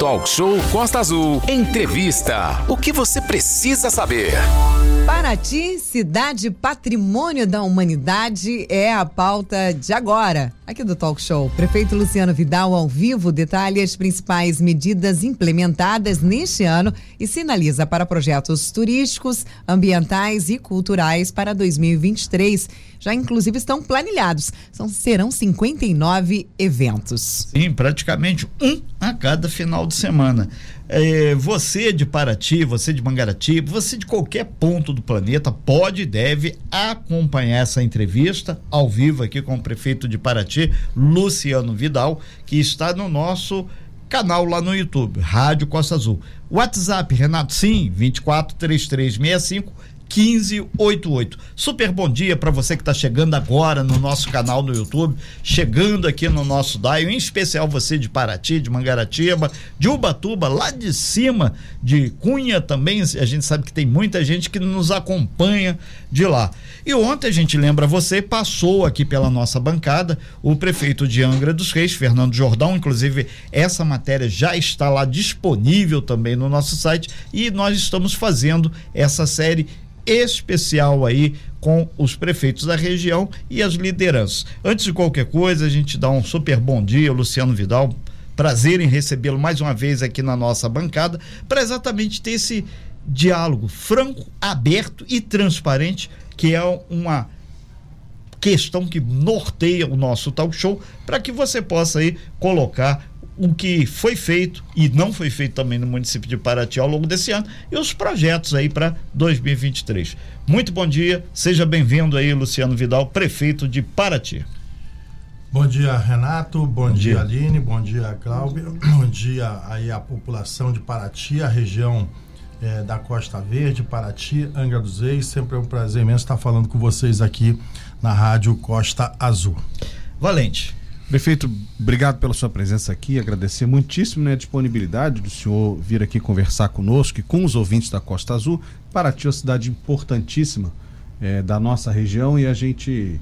Talk Show Costa Azul. Entrevista. O que você precisa saber? Paraty, cidade patrimônio da humanidade, é a pauta de agora, aqui do Talk Show. Prefeito Luciano Vidal, ao vivo, detalha as principais medidas implementadas neste ano e sinaliza para projetos turísticos, ambientais e culturais para 2023. Já, inclusive, estão planilhados. São, serão 59 eventos. Sim, praticamente um a cada final de semana. É, você de Paraty, você de Mangaratiba, você de qualquer ponto do planeta pode e deve acompanhar essa entrevista ao vivo aqui com o prefeito de Paraty, Luciano Vidal, que está no nosso canal lá no YouTube, Rádio Costa Azul. WhatsApp, Renato, sim, 243365 1588. Super bom dia para você que está chegando agora no nosso canal no YouTube, chegando aqui no nosso DAIO, em especial você de Paraty, de Mangaratiba, de Ubatuba, lá de cima de Cunha também. A gente sabe que tem muita gente que nos acompanha de lá. E ontem a gente lembra você, passou aqui pela nossa bancada o prefeito de Angra dos Reis, Fernando Jordão, inclusive essa matéria já está lá disponível também no nosso site e nós estamos fazendo essa série especial aí com os prefeitos da região e as lideranças. Antes de qualquer coisa, a gente dá um super bom dia, Luciano Vidal. Prazer em recebê-lo mais uma vez aqui na nossa bancada para exatamente ter esse diálogo franco, aberto e transparente, que é uma questão que norteia o nosso talk show, para que você possa aí colocar o que foi feito e não foi feito também no município de Paraty ao longo desse ano e os projetos aí para 2023. Muito bom dia, seja bem-vindo aí, Luciano Vidal, prefeito de Paraty. Bom dia, Renato. Bom, bom dia, dia, Aline. Bom dia, Cláudio. Bom dia aí a população de Paraty, a região eh, da Costa Verde, Paraty, Angra dos Reis. Sempre é um prazer imenso estar falando com vocês aqui na Rádio Costa Azul. Valente. Prefeito, obrigado pela sua presença aqui, agradecer muitíssimo né, a disponibilidade do senhor vir aqui conversar conosco e com os ouvintes da Costa Azul. Paraty é uma cidade importantíssima é, da nossa região e a gente.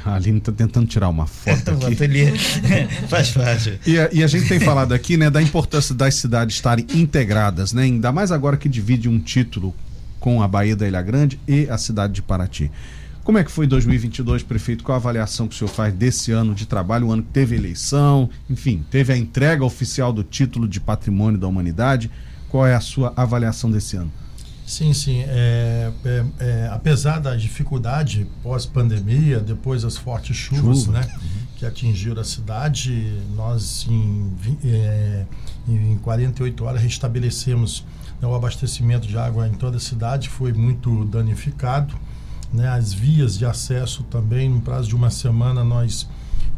A Aline está tentando tirar uma foto aqui. Faz parte. E a, e a gente tem falado aqui né, da importância das cidades estarem integradas, né? ainda mais agora que divide um título com a Bahia da Ilha Grande e a cidade de Paraty. Como é que foi 2022, prefeito? Qual a avaliação que o senhor faz desse ano de trabalho, o ano que teve eleição, enfim, teve a entrega oficial do título de Patrimônio da Humanidade? Qual é a sua avaliação desse ano? Sim, sim. É, é, é, apesar da dificuldade pós-pandemia, depois das fortes chuvas, Chuva. né, que atingiram a cidade, nós em, é, em 48 horas restabelecemos né, o abastecimento de água em toda a cidade, foi muito danificado né, as vias de acesso também, no prazo de uma semana nós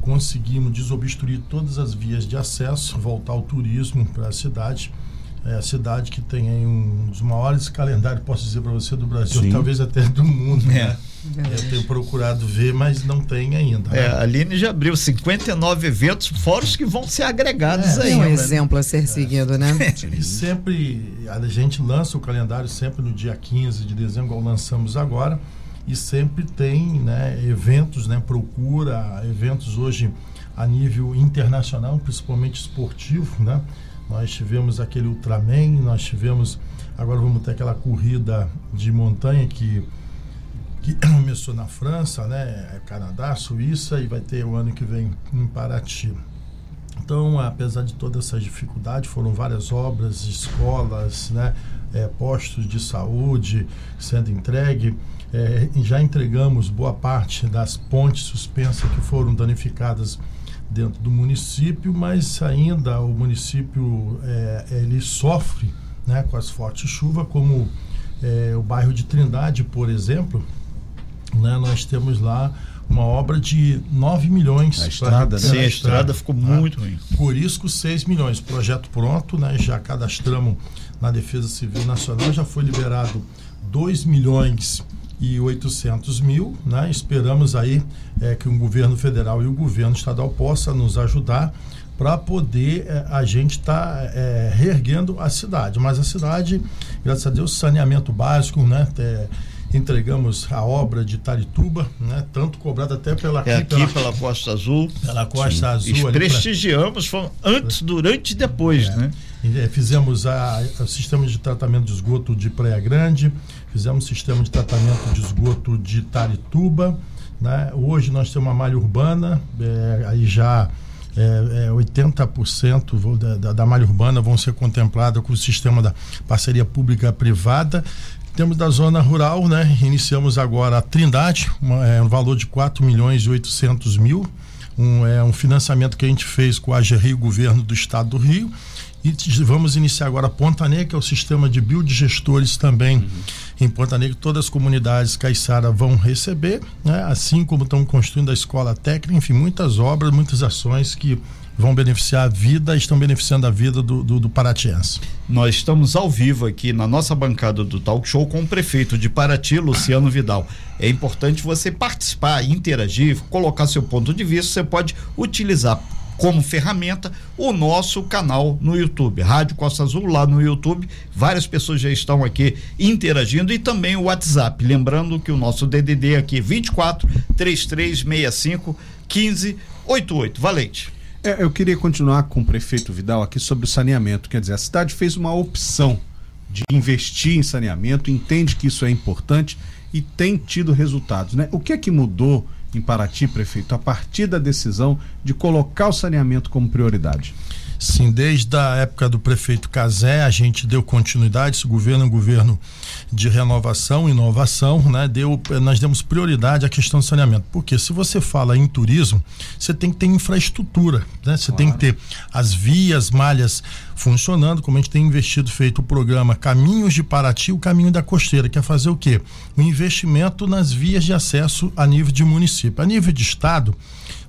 conseguimos desobstruir todas as vias de acesso, voltar o turismo para a cidade. É a cidade que tem um dos maiores calendários, posso dizer para você, do Brasil, Sim. talvez até do mundo. É. Né? Eu tenho procurado ver, mas não tem ainda. Né? É, a Aline já abriu 59 eventos, fora os que vão ser agregados é, aí. É um né? exemplo a ser seguido, né? E sempre, a gente lança o calendário sempre no dia 15 de dezembro, igual lançamos agora e sempre tem né, eventos, né, procura eventos hoje a nível internacional, principalmente esportivo, né? Nós tivemos aquele Ultraman, nós tivemos agora vamos ter aquela corrida de montanha que que começou na França, né, Canadá, Suíça e vai ter o ano que vem em Paraty. Então, apesar de toda essa dificuldade, foram várias obras, escolas, né, é, postos de saúde sendo entregue. É, já entregamos boa parte das pontes suspensas que foram danificadas dentro do município, mas ainda o município é, ele sofre né, com as fortes chuvas, como é, o bairro de Trindade, por exemplo, né, nós temos lá uma obra de 9 milhões. A estrada, né? Sim, a estrada ficou ah, muito ruim. Corisco, 6 milhões. Projeto pronto, né? Já cadastramos na Defesa Civil Nacional, já foi liberado 2 milhões e 800 mil, né? Esperamos aí é, que o governo federal e o governo estadual possam nos ajudar para poder é, a gente estar tá, é, reerguendo a cidade. Mas a cidade, graças a Deus, saneamento básico, né? É, entregamos a obra de Tarituba, né? Tanto cobrada até pela é aqui, pela, pela Costa Azul. Pela Costa Azul. E prestigiamos, pra... antes, durante e depois, é. né? É, fizemos a, o sistema de tratamento de esgoto de Praia Grande, fizemos sistema de tratamento de esgoto de Tarituba. Né? Hoje nós temos uma malha urbana, é, aí já é, é, 80% da, da, da, malha urbana vão ser contempladas com o sistema da parceria pública-privada. Temos da zona rural, né? Iniciamos agora a Trindade, uma, é, um valor de 4 milhões e 800 mil. Um, é um financiamento que a gente fez com a AGRI, o governo do estado do Rio e vamos iniciar agora a Ponta Negra, que é o sistema de biodigestores também. Uhum. Em Ponta Negra, todas as comunidades caiçara vão receber, né? assim como estão construindo a escola técnica, enfim, muitas obras, muitas ações que vão beneficiar a vida estão beneficiando a vida do, do, do Paratiense. Nós estamos ao vivo aqui na nossa bancada do Talk Show com o prefeito de Paraty, Luciano Vidal. É importante você participar, interagir, colocar seu ponto de vista. Você pode utilizar como ferramenta o nosso canal no YouTube, Rádio Costa Azul lá no YouTube. Várias pessoas já estão aqui interagindo e também o WhatsApp. Lembrando que o nosso DDD aqui 24 3365 1588. Valente. É, eu queria continuar com o prefeito Vidal aqui sobre o saneamento. Quer dizer, a cidade fez uma opção de investir em saneamento, entende que isso é importante e tem tido resultados, né? O que é que mudou? em Paraty, prefeito, a partir da decisão de colocar o saneamento como prioridade? Sim, desde a época do prefeito Casé, a gente deu continuidade, esse governo é um governo de renovação, inovação, né? Deu, nós demos prioridade à questão do saneamento. Porque se você fala em turismo, você tem que ter infraestrutura, né? Você claro. tem que ter as vias, malhas funcionando, como a gente tem investido, feito o programa Caminhos de Paraty, o caminho da costeira, que é fazer o quê? O investimento nas vias de acesso a nível de município. A nível de estado,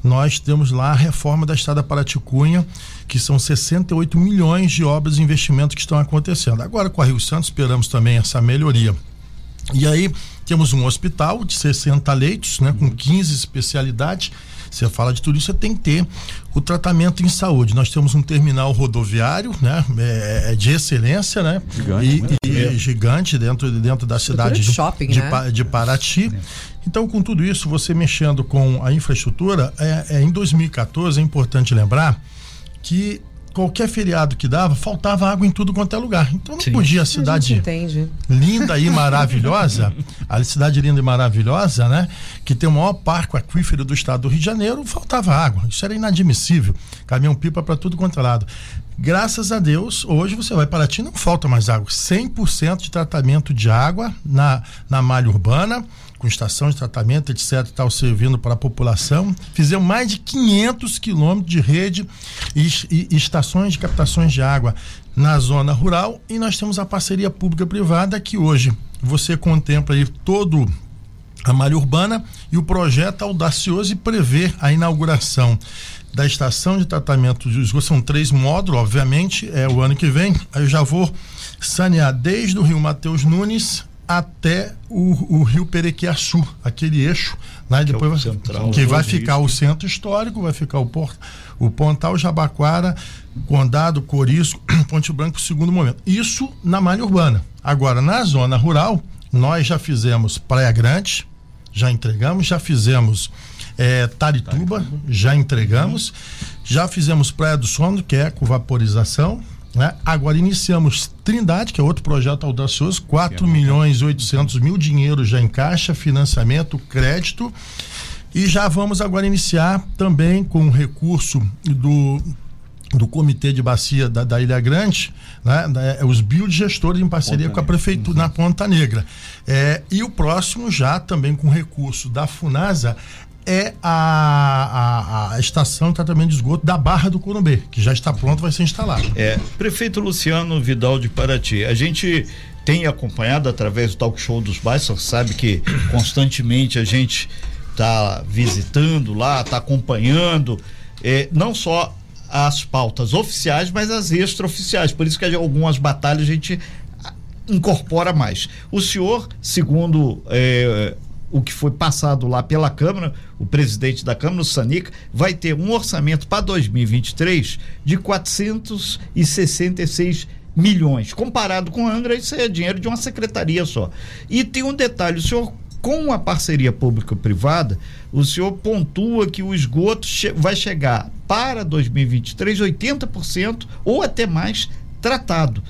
nós temos lá a reforma da estrada Paraticunha, que são 68 milhões de obras e investimentos que estão acontecendo. Agora com a Rio Santos esperamos também essa melhoria. E aí temos um hospital de 60 leitos, né, com 15 especialidades. Você fala de tudo isso, você tem que ter o tratamento em saúde. Nós temos um terminal rodoviário, né, é, é de excelência, né, gigante, e, e gigante dentro dentro da cidade de, shopping, de, né? de Paraty. Então, com tudo isso, você mexendo com a infraestrutura, é, é em 2014 é importante lembrar que qualquer feriado que dava, faltava água em tudo quanto é lugar. Então não Sim. podia a cidade a linda e maravilhosa, a cidade linda e maravilhosa, né? Que tem o maior parque aquífero do estado do Rio de Janeiro, faltava água. Isso era inadmissível. Caminhão pipa para tudo quanto é lado. Graças a Deus, hoje você vai para ti não falta mais água. 100% de tratamento de água na, na malha urbana com estação de tratamento, etc., tal, servindo para a população. Fizemos mais de 500 quilômetros de rede e, e, estações de captações de água na zona rural e nós temos a parceria pública-privada que hoje você contempla aí todo a malha urbana e o projeto audacioso e prevê a inauguração da estação de tratamento de esgoto. São três módulos, obviamente, é o ano que vem. Aí eu já vou sanear desde o Rio Mateus Nunes até o, o Rio Perequiaçu, aquele eixo, né? Que depois é vai, central, que vai ficar o centro histórico, vai ficar o Porto, o Pontal, Jabaquara, Condado, Corisco, Ponte Branco, segundo momento. Isso na malha urbana. Agora, na zona rural, nós já fizemos Praia Grande, já entregamos, já fizemos é, Tarituba, já entregamos, já fizemos Praia do Sono, que é com vaporização, né? Agora iniciamos Trindade, que é outro projeto audacioso, 4 é milhões e 800 mil dinheiro já em caixa, financiamento, crédito. E já vamos agora iniciar também com o recurso do do Comitê de Bacia da, da Ilha Grande, né, da, os biodigestores em parceria Ponta com a Prefeitura uhum. na Ponta Negra. É, e o próximo já também com recurso da FUNASA é a, a, a, estação de tratamento de esgoto da Barra do Corumbê, que já está pronto, vai ser instalado. É, prefeito Luciano Vidal de Paraty, a gente tem acompanhado através do talk show dos bairros, sabe que constantemente a gente está visitando lá, está acompanhando, é, não só as pautas oficiais, mas as extraoficiais. Por isso que algumas batalhas a gente incorpora mais. O senhor, segundo é, o que foi passado lá pela Câmara, o presidente da Câmara, o Sanica, vai ter um orçamento para 2023 de 466 milhões. Comparado com Angra, isso é dinheiro de uma secretaria só. E tem um detalhe, o senhor com a parceria público-privada, o senhor pontua que o esgoto che vai chegar para 2023 80% ou até mais tratado.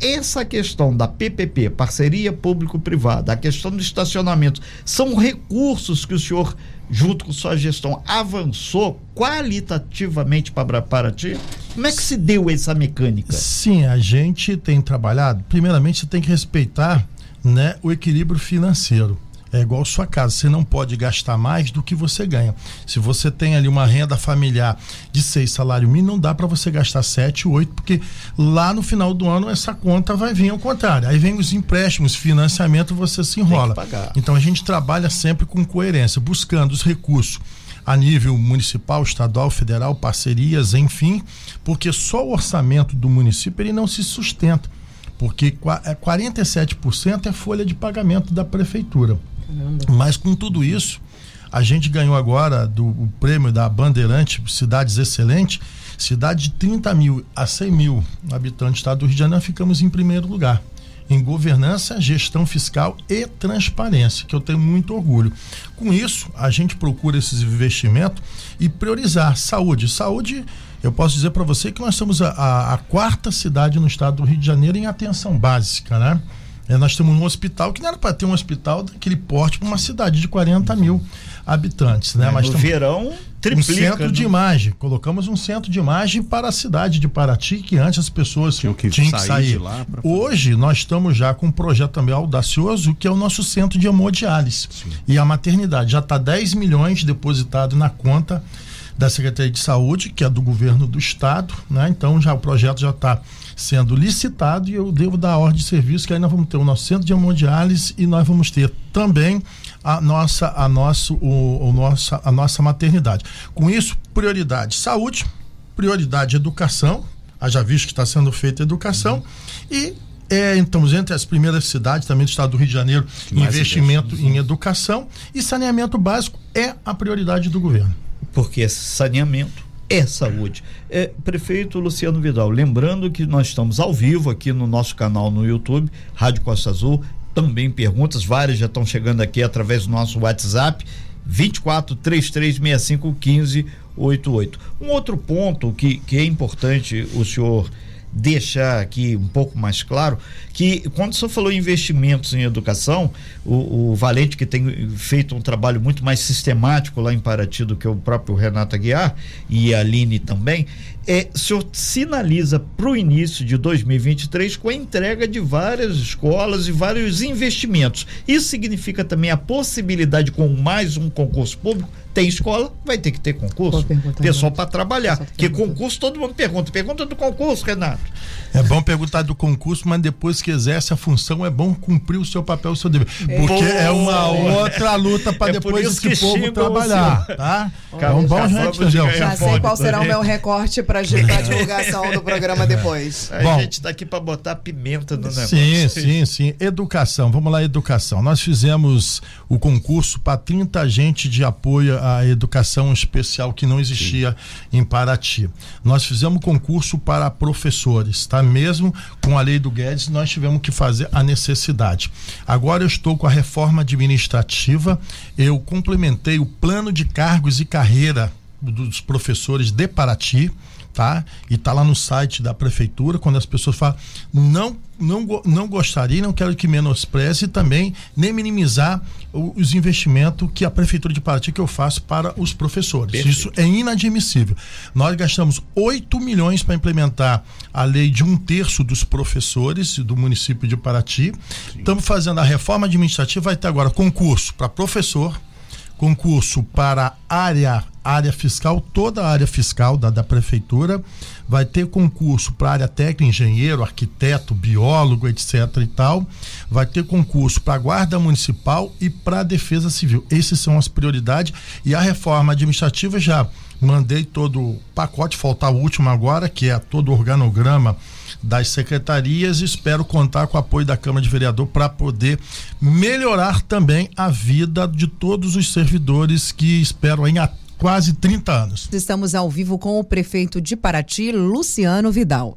Essa questão da PPP, parceria público-privada, a questão do estacionamento, são recursos que o senhor, junto com sua gestão, avançou qualitativamente para Paraty? Como é que se deu essa mecânica? Sim, a gente tem trabalhado. Primeiramente, você tem que respeitar né, o equilíbrio financeiro. É igual sua casa, você não pode gastar mais do que você ganha. Se você tem ali uma renda familiar de seis salário mínimo, não dá para você gastar sete, oito, porque lá no final do ano essa conta vai vir ao contrário. Aí vem os empréstimos, financiamento, você se enrola. Então a gente trabalha sempre com coerência, buscando os recursos a nível municipal, estadual, federal, parcerias, enfim, porque só o orçamento do município ele não se sustenta, porque 47% é, é folha de pagamento da prefeitura. Caramba. Mas com tudo isso, a gente ganhou agora do o prêmio da Bandeirante Cidades Excelente. Cidade de 30 mil a 100 mil habitantes do estado do Rio de Janeiro, ficamos em primeiro lugar. Em governança, gestão fiscal e transparência, que eu tenho muito orgulho. Com isso, a gente procura esses investimentos e priorizar saúde. Saúde, eu posso dizer para você que nós somos a, a, a quarta cidade no estado do Rio de Janeiro em atenção básica, né? É, nós temos um hospital que não era para ter um hospital daquele porte para uma cidade de 40 mil habitantes, né? É, Mas no verão triplica. Um centro né? de imagem. Colocamos um centro de imagem para a cidade de Paraty, que antes as pessoas tinham que, tinham que sair. lá. Hoje nós estamos já com um projeto também audacioso, que é o nosso centro de hemodiálise. Sim. E a maternidade. Já está 10 milhões depositado na conta da Secretaria de Saúde, que é do governo do estado, né? Então já o projeto já está sendo licitado e eu devo dar a ordem de serviço que aí nós vamos ter o nosso centro de hemodiálise e nós vamos ter também a nossa a nosso o, o nossa a nossa maternidade. Com isso, prioridade saúde, prioridade educação, haja visto que está sendo feita educação uhum. e é, estamos entre as primeiras cidades também do estado do Rio de Janeiro, investimento em educação e saneamento básico é a prioridade do governo. Porque saneamento é saúde. É, prefeito Luciano Vidal, lembrando que nós estamos ao vivo aqui no nosso canal no YouTube, Rádio Costa Azul, também perguntas, várias já estão chegando aqui através do nosso WhatsApp, 24 3365 1588. Um outro ponto que, que é importante o senhor deixar aqui um pouco mais claro que quando o senhor falou em investimentos em educação, o, o, Valente, que tem feito um trabalho muito mais sistemático lá em Paraty do que o próprio Renato Aguiar e a Aline também, é, o senhor sinaliza para o início de 2023 com a entrega de várias escolas e vários investimentos. Isso significa também a possibilidade com mais um concurso público tem escola, vai ter que ter concurso. Pessoal para trabalhar. Porque concurso todo mundo pergunta. Pergunta do concurso, Renato. É bom perguntar do concurso, mas depois que exerce a função, é bom cumprir o seu papel, o seu dever. Porque é, é uma outra luta para é depois esse povo trabalhar. Tá? Então, bom, gente? Já sei qual será o meu recorte para a divulgação do programa depois. A bom, gente está aqui para botar pimenta no negócio. Sim, sim, sim. Educação. Vamos lá, educação. Nós fizemos o concurso para 30 agentes de apoio à educação especial que não existia sim. em Paraty. Nós fizemos concurso para professores, tá? Mesmo com a lei do Guedes, nós tivemos que fazer a necessidade. Agora eu estou com a reforma administrativa, eu complementei o plano de cargos e carreira dos professores de Paraty tá? E tá lá no site da prefeitura, quando as pessoas falam, não não, não gostaria, não quero que menospreze também, nem minimizar os investimentos que a prefeitura de Paraty que eu faço para os professores. Perfeito. Isso é inadmissível. Nós gastamos 8 milhões para implementar a lei de um terço dos professores do município de Paraty. Estamos fazendo a reforma administrativa, vai ter agora concurso para professor, concurso para área área fiscal, toda a área fiscal da, da prefeitura, vai ter concurso para área técnica, engenheiro, arquiteto, biólogo, etc e tal, vai ter concurso para guarda municipal e para defesa civil. Essas são as prioridades. E a reforma administrativa já mandei todo o pacote, faltar o último agora, que é todo o organograma das secretarias. E espero contar com o apoio da Câmara de Vereador para poder melhorar também a vida de todos os servidores que esperam em quase 30 anos. Estamos ao vivo com o prefeito de Paraty, Luciano Vidal.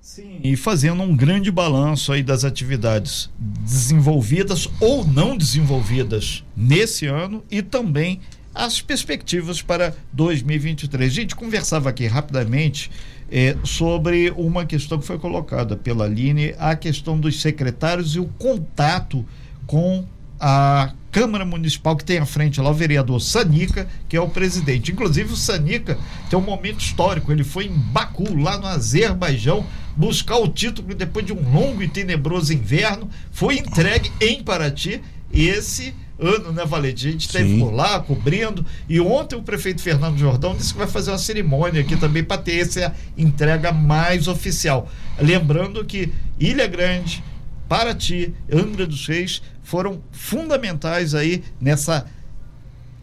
Sim, e fazendo um grande balanço aí das atividades desenvolvidas ou não desenvolvidas nesse ano e também as perspectivas para 2023. A gente conversava aqui rapidamente é, sobre uma questão que foi colocada pela Aline, a questão dos secretários e o contato com a Câmara Municipal que tem à frente lá o vereador Sanica, que é o presidente. Inclusive o Sanica tem um momento histórico, ele foi em Baku, lá no Azerbaijão, buscar o título depois de um longo e tenebroso inverno, foi entregue em Paraty esse ano, né, Valente? A gente esteve por lá cobrindo. E ontem o prefeito Fernando Jordão disse que vai fazer uma cerimônia aqui também para ter essa entrega mais oficial. Lembrando que Ilha Grande, Paraty, Angra dos Reis foram fundamentais aí nessa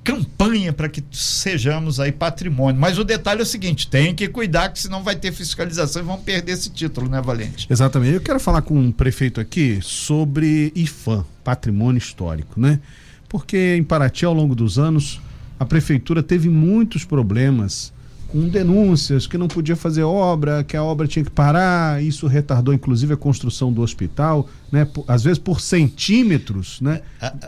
campanha para que sejamos aí patrimônio. Mas o detalhe é o seguinte: tem que cuidar, que senão vai ter fiscalização e vão perder esse título, né, Valente? Exatamente. Eu quero falar com um prefeito aqui sobre IFAM, patrimônio histórico, né? Porque em Paraty, ao longo dos anos, a prefeitura teve muitos problemas com denúncias que não podia fazer obra, que a obra tinha que parar, isso retardou inclusive a construção do hospital, né? Por, às vezes por centímetros, né?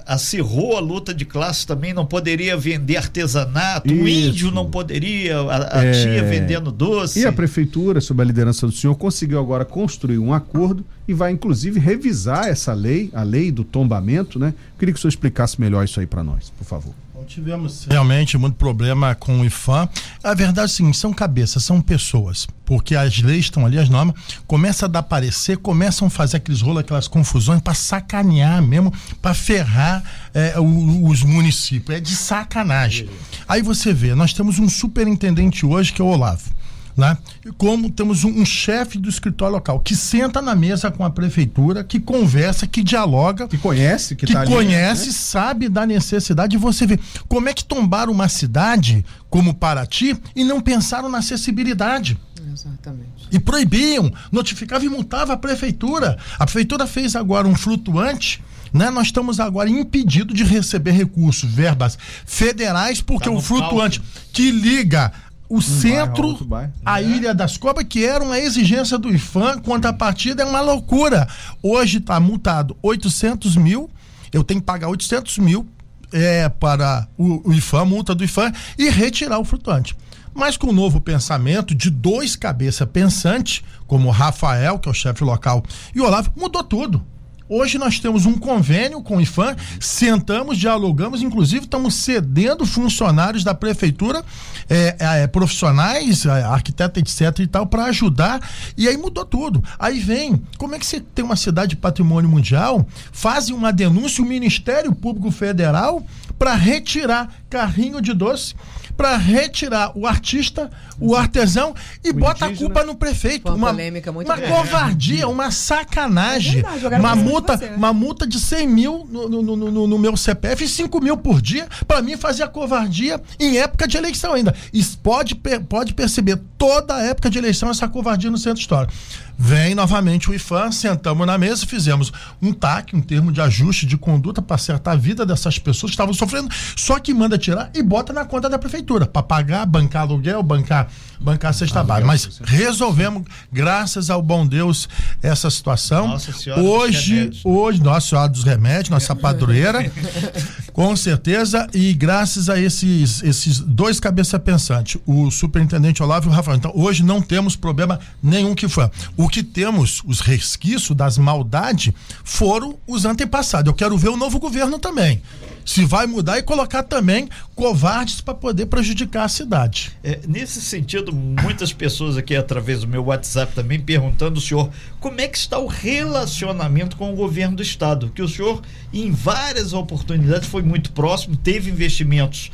Acirrou a, a luta de classe também, não poderia vender artesanato, isso. o índio não poderia, a, a é... tia vendendo doce. E a prefeitura, sob a liderança do senhor, conseguiu agora construir um acordo e vai inclusive revisar essa lei, a lei do tombamento, né? queria que o senhor explicasse melhor isso aí para nós, por favor tivemos realmente muito problema com o IFAM. A verdade sim, são cabeças, são pessoas. Porque as leis estão ali, as normas, começa a dar parecer, começam a fazer aqueles rolos, aquelas confusões para sacanear mesmo, para ferrar é, os municípios. É de sacanagem. Aí você vê, nós temos um superintendente hoje que é o Olavo né? Como temos um, um chefe do escritório local que senta na mesa com a prefeitura, que conversa, que dialoga, que conhece, que, que tá conhece, ali, né? sabe da necessidade. de você ver como é que tombaram uma cidade como Paraty e não pensaram na acessibilidade. Exatamente. E proibiam, notificavam e multavam a prefeitura. A prefeitura fez agora um flutuante. Né? Nós estamos agora impedidos de receber recursos, verbas federais, porque tá o flutuante que liga o um centro, bairro, bairro. a é. Ilha das Cobras, que era uma exigência do IFAM, contrapartida é uma loucura. Hoje está multado 800 mil, eu tenho que pagar 800 mil é, para o, o IFAM, multa do IFAM, e retirar o flutuante. Mas com o novo pensamento de dois cabeça pensantes, como o Rafael, que é o chefe local, e o Olavo, mudou tudo. Hoje nós temos um convênio com o IFAM, sentamos, dialogamos, inclusive estamos cedendo funcionários da prefeitura, é, é, profissionais, é, arquiteto, etc e tal, para ajudar. E aí mudou tudo. Aí vem, como é que você tem uma cidade de patrimônio mundial, fazem uma denúncia, o Ministério Público Federal, para retirar carrinho de doce para retirar o artista, o artesão e o bota indígena. a culpa no prefeito. Uma, polêmica muito uma covardia, uma sacanagem. É verdade, uma multa, uma multa de 100 mil no, no, no, no meu CPF e 5 mil por dia para mim fazer a covardia em época de eleição ainda. E pode, pode perceber toda a época de eleição essa covardia no centro histórico. Vem novamente o IFAM, sentamos na mesa, fizemos um TAC, um termo de ajuste de conduta para acertar a vida dessas pessoas que estavam sofrendo, só que manda tirar e bota na conta da prefeitura para pagar, bancar aluguel, bancar, bancar cesta básica. Mas resolvemos, graças ao bom Deus, essa situação. Nossa Senhora hoje, hoje, Nossa Senhora dos Remédios, nossa padroeira, com certeza, e graças a esses, esses dois cabeça pensantes, o superintendente Olavo e o Rafael. Então, hoje não temos problema nenhum que foi. O o que temos, os resquícios das maldades, foram os antepassados. Eu quero ver o novo governo também. Se vai mudar e colocar também covardes para poder prejudicar a cidade. É, nesse sentido, muitas pessoas aqui através do meu WhatsApp também perguntando o senhor como é que está o relacionamento com o governo do estado, que o senhor em várias oportunidades foi muito próximo, teve investimentos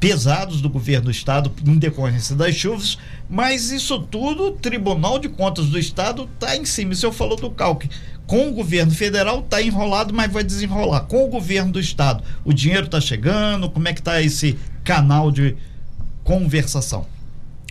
pesados do governo do estado em decorrência das chuvas, mas isso tudo o Tribunal de Contas do Estado está em cima. O senhor falou do calque. Com o governo federal está enrolado, mas vai desenrolar. Com o governo do estado, o dinheiro está chegando? Como é que está esse canal de conversação?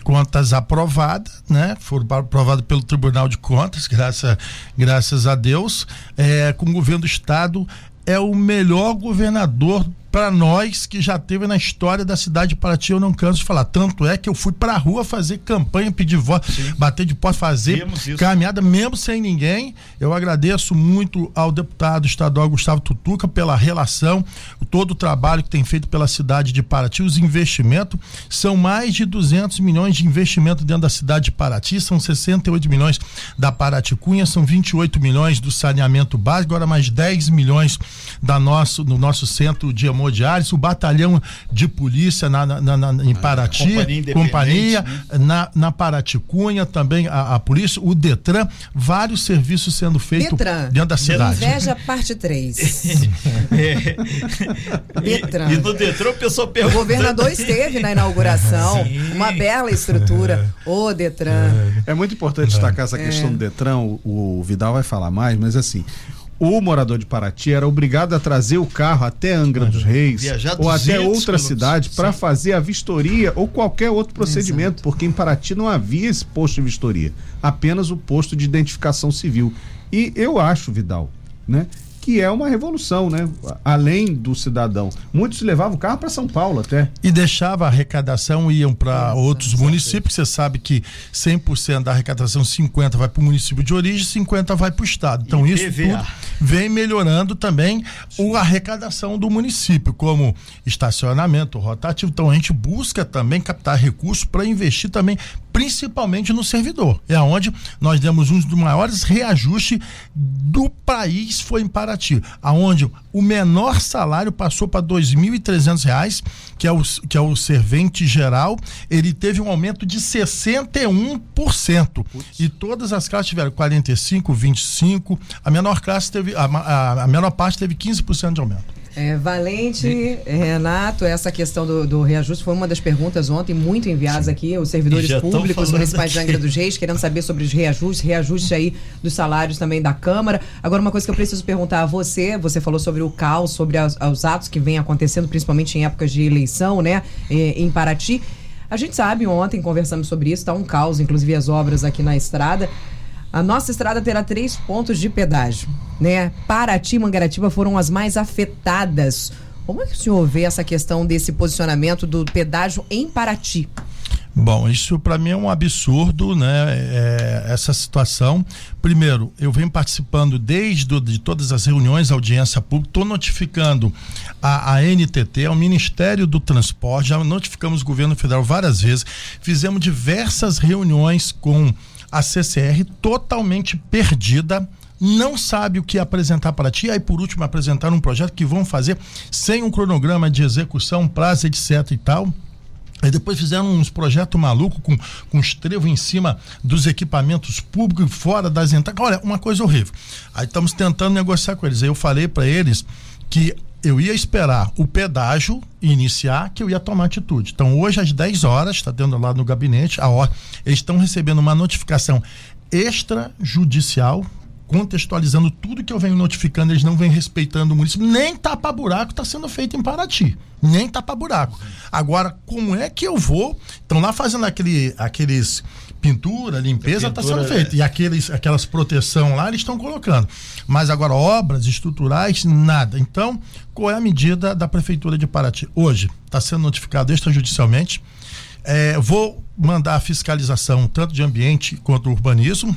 contas aprovadas, né? Foram aprovadas pelo Tribunal de Contas, graças, graças a Deus. É, com o governo do estado, é o melhor governador para nós que já teve na história da cidade de Paraty, eu não canso de falar. Tanto é que eu fui para a rua fazer campanha, pedir voto, bater de porta, fazer caminhada, mesmo sem ninguém. Eu agradeço muito ao deputado estadual Gustavo Tutuca pela relação, todo o trabalho que tem feito pela cidade de Paraty, os investimentos. São mais de 200 milhões de investimento dentro da cidade de Paraty, são 68 milhões da Paraty Cunha, são 28 milhões do saneamento básico, agora mais 10 milhões da nosso, no nosso centro de hemodiálise, o batalhão de polícia na, na, na em Paraty, companhia, companhia né? na, na Paraty Cunha, também a, a, polícia, o Detran, vários serviços sendo feitos dentro da cidade. Inveja parte 3. é. Detran. E, e, no Detran o pessoal pergunta. O governador esteve na inauguração, Sim. uma bela estrutura. É. O Detran. É, é muito importante destacar essa é. questão do Detran, o, o Vidal vai falar mais, mas assim, o morador de Paraty era obrigado a trazer o carro até Angra dos Reis ou até outra cidade para fazer a vistoria ou qualquer outro procedimento, Exato. porque em Paraty não havia esse posto de vistoria, apenas o posto de identificação civil. E eu acho, Vidal, né, que é uma revolução, né? Além do cidadão. Muitos levavam o carro para São Paulo até. E deixava a arrecadação, iam para outros municípios. Você sabe que 100% da arrecadação, 50% vai para o município de origem, 50% vai para o Estado. Então, e isso tudo vem melhorando também Sim. a arrecadação do município, como estacionamento rotativo. Então, a gente busca também captar recursos para investir também principalmente no servidor. É onde nós demos um dos maiores reajustes do país foi em Paraty, aonde o menor salário passou para R$ 2.300, que é o que é o servente geral, ele teve um aumento de 61%. Putz. E todas as classes tiveram 45, 25, a menor classe teve a, a, a menor parte teve 15% de aumento. É, Valente, Renato, essa questão do, do, reajuste foi uma das perguntas ontem, muito enviadas aqui, os servidores públicos municipais de Angra dos Reis, querendo saber sobre os reajustes, reajuste aí dos salários também da Câmara. Agora, uma coisa que eu preciso perguntar a você, você falou sobre o caos, sobre as, os atos que vêm acontecendo, principalmente em épocas de eleição, né, em Paraty. A gente sabe, ontem conversamos sobre isso, está um caos, inclusive as obras aqui na estrada. A nossa estrada terá três pontos de pedágio, né? Paraty e Mangaratiba foram as mais afetadas. Como é que o senhor vê essa questão desse posicionamento do pedágio em Paraty? Bom, isso para mim é um absurdo, né? É, essa situação. Primeiro, eu venho participando desde do, de todas as reuniões, audiência pública, estou notificando a, a NTT, ao Ministério do Transporte, já notificamos o governo federal várias vezes, fizemos diversas reuniões com a CCR totalmente perdida não sabe o que apresentar para ti, aí por último apresentar um projeto que vão fazer sem um cronograma de execução, prazo, etc e tal. Aí depois fizeram uns projetos malucos com, com estrevo em cima dos equipamentos públicos, fora das entradas. Olha, uma coisa horrível. Aí estamos tentando negociar com eles. Aí eu falei para eles que eu ia esperar o pedágio iniciar, que eu ia tomar atitude. Então, hoje, às 10 horas, está tendo lá no gabinete, a hora, eles estão recebendo uma notificação extrajudicial, contextualizando tudo que eu venho notificando, eles não vêm respeitando o município. Nem tapa-buraco está sendo feito em Paraty. Nem tapa-buraco. Agora, como é que eu vou? Estão lá fazendo aquele, aqueles pintura, limpeza está sendo feita. É. E aqueles, aquelas proteção lá eles estão colocando. Mas agora, obras estruturais, nada. Então, qual é a medida da Prefeitura de Paraty? Hoje, está sendo notificado extrajudicialmente. É, vou mandar a fiscalização tanto de ambiente quanto urbanismo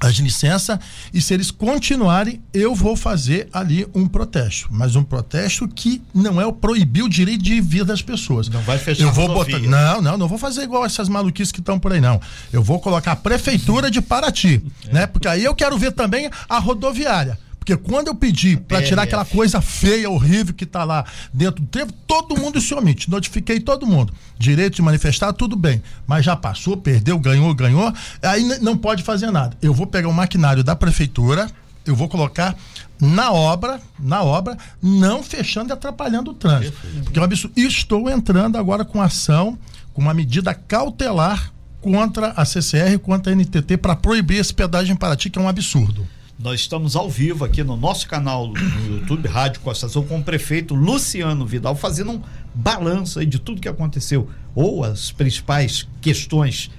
as licenças e se eles continuarem, eu vou fazer ali um protesto. Mas um protesto que não é o proibir o direito de vida das pessoas. Não vai fechar eu vou botar Não, não, não vou fazer igual essas maluquices que estão por aí, não. Eu vou colocar a prefeitura de Paraty, é. né? Porque aí eu quero ver também a rodoviária. Porque quando eu pedi para tirar aquela coisa feia, horrível que está lá dentro do trevo, todo mundo se omite. Notifiquei todo mundo. Direito de manifestar, tudo bem. Mas já passou, perdeu, ganhou, ganhou. Aí não pode fazer nada. Eu vou pegar o maquinário da prefeitura, eu vou colocar na obra, na obra, não fechando e atrapalhando o trânsito. Porque é um absurdo. Estou entrando agora com ação, com uma medida cautelar contra a CCR, contra a NTT, para proibir esse pedágio em Paraty, que é um absurdo. Nós estamos ao vivo aqui no nosso canal no YouTube Rádio Costa Azul com o prefeito Luciano Vidal fazendo um balanço de tudo que aconteceu ou as principais questões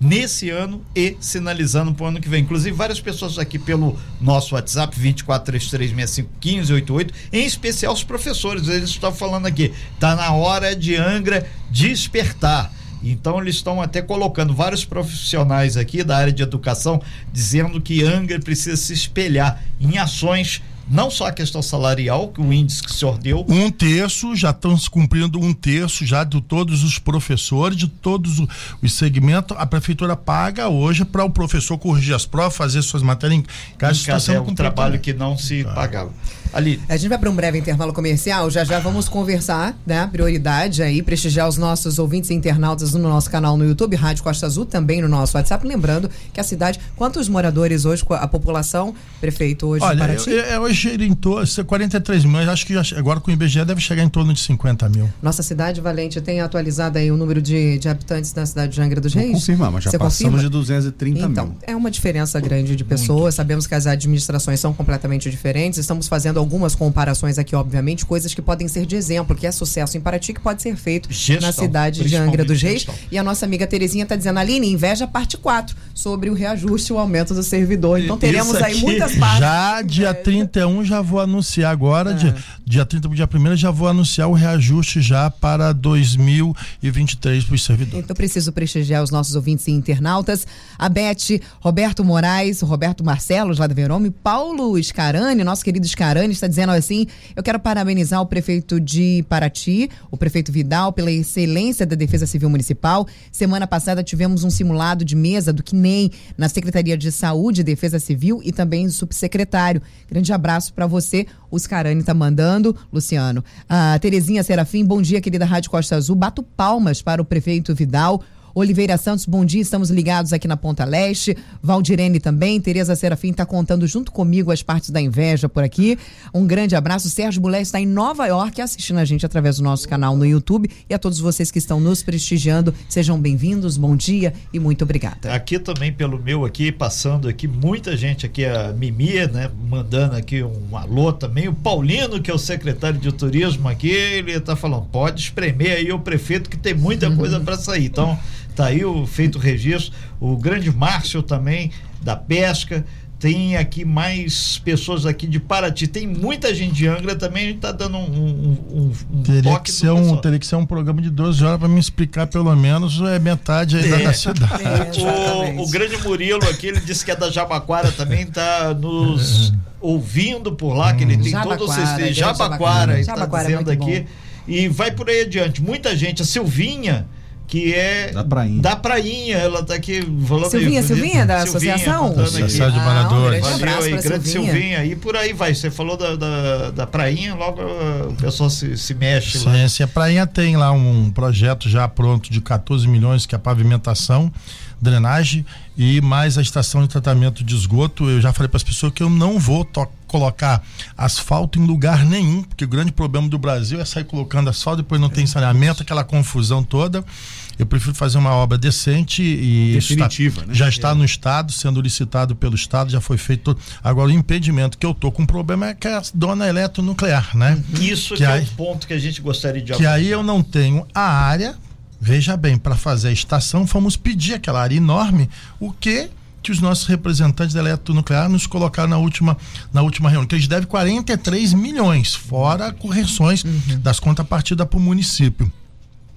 nesse ano e sinalizando para o ano que vem. Inclusive, várias pessoas aqui pelo nosso WhatsApp, 2433651588, em especial os professores, eles estão falando aqui, tá na hora de Angra despertar. Então eles estão até colocando vários profissionais aqui da área de educação dizendo que Angra precisa se espelhar em ações não só a questão salarial, que o índice que o senhor deu. Um terço, já estão se cumprindo um terço já de todos os professores, de todos os segmentos. A prefeitura paga hoje para o professor corrigir as provas, fazer suas matérias em casa. Em casa é um trabalho que não se tá. pagava. Ali. A gente vai para um breve intervalo comercial, já já vamos conversar, né? Prioridade aí, prestigiar os nossos ouvintes e internautas no nosso canal no YouTube, Rádio Costa Azul, também no nosso WhatsApp. Lembrando que a cidade, quantos moradores hoje, a população, prefeito hoje Olha, para eu, eu, hoje ele em torno, 43 mil, acho que agora com o IBGE deve chegar em torno de 50 mil. Nossa cidade, Valente, tem atualizado aí o número de, de habitantes na cidade de Angra dos Reis? confirmar, mas já Você passamos confirma? de 230 então, mil. Então, é uma diferença grande de pessoas, Muito. sabemos que as administrações são completamente diferentes, estamos fazendo algumas comparações aqui, obviamente, coisas que podem ser de exemplo, que é sucesso em Paraty, que pode ser feito gestão, na cidade de Angra dos Reis. Gestão. E a nossa amiga Terezinha está dizendo, Aline, inveja parte 4, sobre o reajuste e o aumento do servidor. Então teremos aí muitas partes. Já dia 31 já vou anunciar agora, é. dia, dia 30 dia 1 já vou anunciar o reajuste já para 2023 para os servidores. Então preciso prestigiar os nossos ouvintes e internautas. A Beth, Roberto Moraes, Roberto Marcelo, lá do Verome, Paulo Scarani, nosso querido Scarani, está dizendo assim: eu quero parabenizar o prefeito de Paraty, o prefeito Vidal, pela excelência da Defesa Civil Municipal. Semana passada tivemos um simulado de mesa do nem na Secretaria de Saúde e Defesa Civil e também subsecretário. Grande abraço para você. O está mandando, Luciano. A Terezinha Serafim, bom dia, querida Rádio Costa Azul. Bato palmas para o prefeito Vidal. Oliveira Santos, bom dia, estamos ligados aqui na Ponta Leste. Valdirene também, Tereza Serafim está contando junto comigo as partes da inveja por aqui. Um grande abraço. Sérgio Bulé está em Nova York assistindo a gente através do nosso canal no YouTube. E a todos vocês que estão nos prestigiando, sejam bem-vindos, bom dia e muito obrigada. Aqui também pelo meu aqui, passando aqui, muita gente aqui, a Mimi, né, mandando aqui um alô também. O Paulino, que é o secretário de turismo aqui, ele está falando, pode espremer aí o prefeito que tem muita coisa para sair. Então, Tá aí o feito registro. O grande Márcio também, da pesca. Tem aqui mais pessoas aqui de Paraty. Tem muita gente de Angra também. A gente está dando um, um, um teria que ser um Teria que ser um programa de 12 horas para me explicar pelo menos é metade é, da cidade. É, o, o, grande Murilo aqui, ele disse que é da Jabaquara também, está nos ouvindo por lá, que ele tem Jabaquara, todo o sistema. Jabaquara, está dizendo é aqui. Bom. E vai por aí adiante. Muita gente. A Silvinha que é da Prainha. Da Prainha, ela tá aqui falando Silvinha, aí, Silvinha, da Silvinha, associação? Associação de Moradores. Ah, um grande aí, grande Silvinha. Silvinha. E por aí vai, você falou da, da, da Prainha, logo o pessoal se, se mexe sim, lá. Sim, a Prainha tem lá um projeto já pronto de 14 milhões, que é a pavimentação, drenagem e mais a estação de tratamento de esgoto. Eu já falei para as pessoas que eu não vou colocar asfalto em lugar nenhum, porque o grande problema do Brasil é sair colocando asfalto, depois não tem saneamento, aquela confusão toda. Eu prefiro fazer uma obra decente e Definitiva, está, né? já está no estado, sendo licitado pelo estado, já foi feito. Agora o impedimento que eu tô com problema é que é a dona eletronuclear, né? Isso que, que é aí, o ponto que a gente gostaria de Que aí eu não tenho a área. Veja bem, para fazer a estação, fomos pedir aquela área enorme, o que que os nossos representantes da eletronuclear nos colocaram na última, na última reunião, que eles devem 43 milhões, fora correções uhum. das contrapartidas para o município.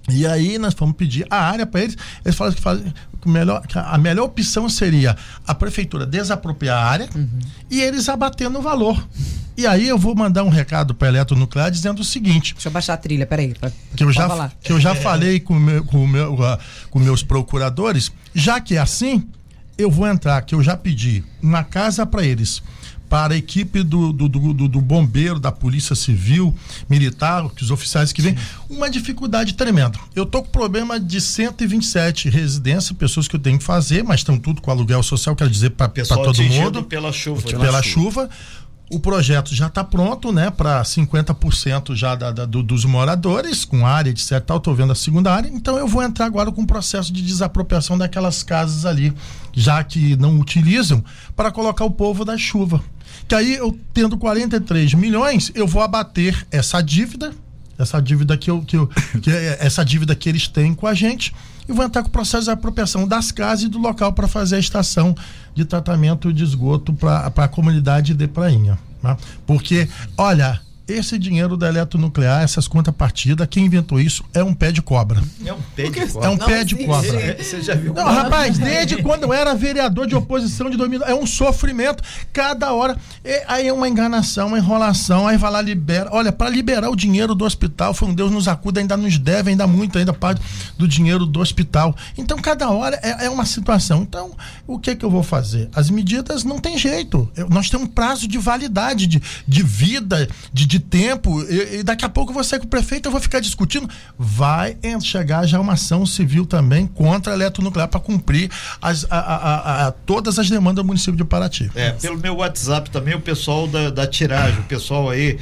E aí nós fomos pedir a área para eles. Eles falaram que, fazem, que, melhor, que a melhor opção seria a prefeitura desapropriar a área uhum. e eles abatendo o valor. E aí eu vou mandar um recado para a Eletronuclear dizendo o seguinte. Deixa eu baixar a trilha, peraí. Pra, que eu já, falar. que eu já falei com, meu, com, meu, com meus procuradores, já que é assim, eu vou entrar, que eu já pedi uma casa para eles para a equipe do, do, do, do, bombeiro, da polícia civil, militar, os oficiais que vêm, uma dificuldade tremenda. Eu tô com problema de 127 residências, pessoas que eu tenho que fazer, mas estão tudo com aluguel social, quero dizer, para todo mundo. Pela chuva. Pela, pela chuva. chuva. O projeto já está pronto, né, para 50% já da, da, do, dos moradores, com área, etc. Tal, tô vendo a segunda área. Então eu vou entrar agora com o processo de desapropriação daquelas casas ali, já que não utilizam, para colocar o povo da chuva que aí eu tendo 43 milhões, eu vou abater essa dívida, essa dívida que eu, que eu que é essa dívida que eles têm com a gente e vou entrar com o processo de apropriação das casas e do local para fazer a estação de tratamento de esgoto para a comunidade de Prainha. Né? Porque, olha, esse dinheiro da eletronuclear, essas contrapartidas, quem inventou isso é um pé de cobra. É um pé de É cobra. um Não pé de cobra. É, Você já viu? Não, rapaz, desde quando eu era vereador de oposição de 2000, é um sofrimento. Cada hora, é- aí é uma enganação, uma enrolação, aí vai lá, libera. Olha, para liberar o dinheiro do hospital, foi um Deus nos acuda, ainda nos deve, ainda muito, ainda parte do dinheiro do hospital. Então, cada hora é, é uma situação. Então, o que que eu vou fazer? As medidas não tem jeito. Eu- nós temos um prazo de validade, de, de vida, de, de tempo, e, e daqui a pouco eu vou sair com o prefeito, eu vou ficar discutindo. Vai chegar já uma ação civil também contra a eletronuclear para cumprir as, a- a- a- todas as demandas do município de Paraty. É, pelo meu WhatsApp também, o pessoal da, da tiragem, o pessoal aí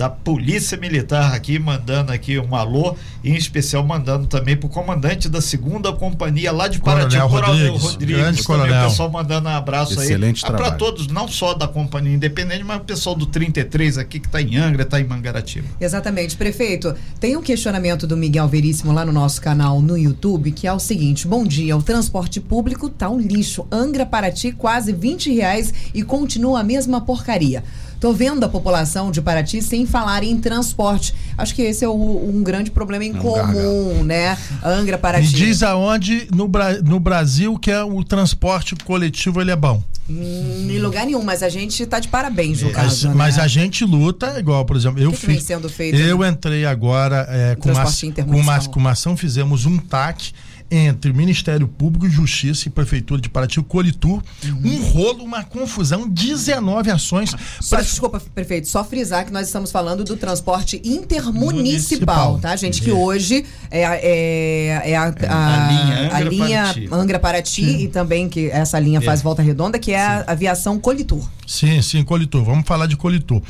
da Polícia Militar aqui, mandando aqui um alô, e em especial mandando também pro comandante da segunda companhia lá de Paraty, Coronel o Coronel Rodrigues, Rodrigues, grande também, coronel. o pessoal mandando um abraço Excelente aí. para trabalho. todos, não só da companhia independente, mas o pessoal do 33 aqui que tá em Angra, tá em Mangaratiba. Exatamente, prefeito. Tem um questionamento do Miguel Veríssimo lá no nosso canal no YouTube, que é o seguinte: bom dia, o transporte público tá um lixo. Angra Paraty, quase 20 reais e continua a mesma porcaria. Tô vendo a população de Paraty sem falar em transporte. Acho que esse é o- um grande problema em É um comum, né? Angra Paraty. Me diz aonde no, Bra- no Brasil que é o transporte coletivo ele é bom. Hum, em lugar nenhum, mas a gente tá de parabéns no Mas, caso. né? mas a gente luta, igual, por exemplo, eu que que vem fiz. sendo feito? Eu entrei agora é, com, uma, com, uma, com uma ação, fizemos um TAC entre Ministério Público, Justiça e Prefeitura de Paraty, o Colitur. Uhum. Um rolo, uma confusão, 19 ações. Só, Pre- desculpa, prefeito, só frisar que nós estamos falando do transporte intermunicipal, Municipal. tá, gente? Que hoje é, a- é, é a, a- a linha a Angra linha Paraty. Angra Paraty e também que essa linha faz É. volta redonda, que é a aviação Colitur. Sim, sim, Colitur. Vamos falar de Colitur.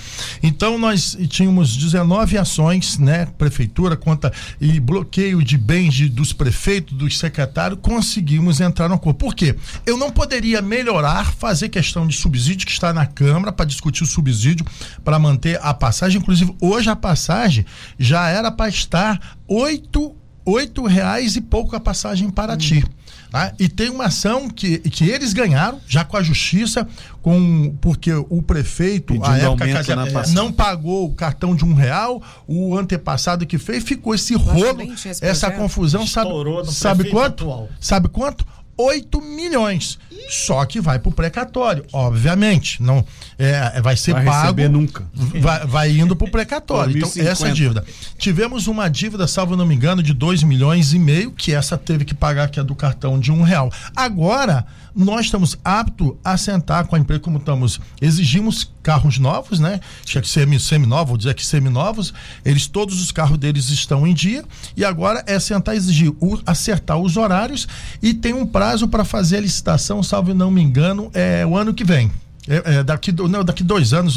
Então, nós tínhamos 19 ações, né? Prefeitura, conta e bloqueio de bens de- dos prefeitos, dos secretários, conseguimos entrar no acordo. Por quê? Eu não poderia melhorar, fazer questão de subsídio, que está na Câmara, para discutir o subsídio, para manter a passagem. Inclusive, hoje a passagem já era para estar oito, oito reais e pouco a passagem em Paraty. Tá? E tem uma ação que, que eles ganharam, já com a justiça, com porque o prefeito, Pedindo a época, aumento quer dizer, na passagem. não pagou o cartão de um real, o antepassado que fez, ficou esse rolo, essa confusão, sabe, Estourou sabe quanto? atual. Sabe quanto? 8 milhões. Só que vai pro precatório, obviamente. Não, é, vai ser Vai pago. receber nunca. Vai, vai indo pro precatório. Então, 2050. essa é a dívida. Tivemos uma dívida, salvo não me engano, de 2 milhões e meio, que essa teve que pagar, que é do cartão de um real. Agora, nós estamos aptos a sentar com a empresa, como estamos, exigimos carros novos, né? Tinha que ser vou dizer que seminovos. Eles, todos os carros deles estão em dia. E agora é sentar exigir, o- acertar os horários e tem um prazo para fazer a licitação, salvo não me engano, é o ano que vem. É, é, daqui, do- não, daqui dois anos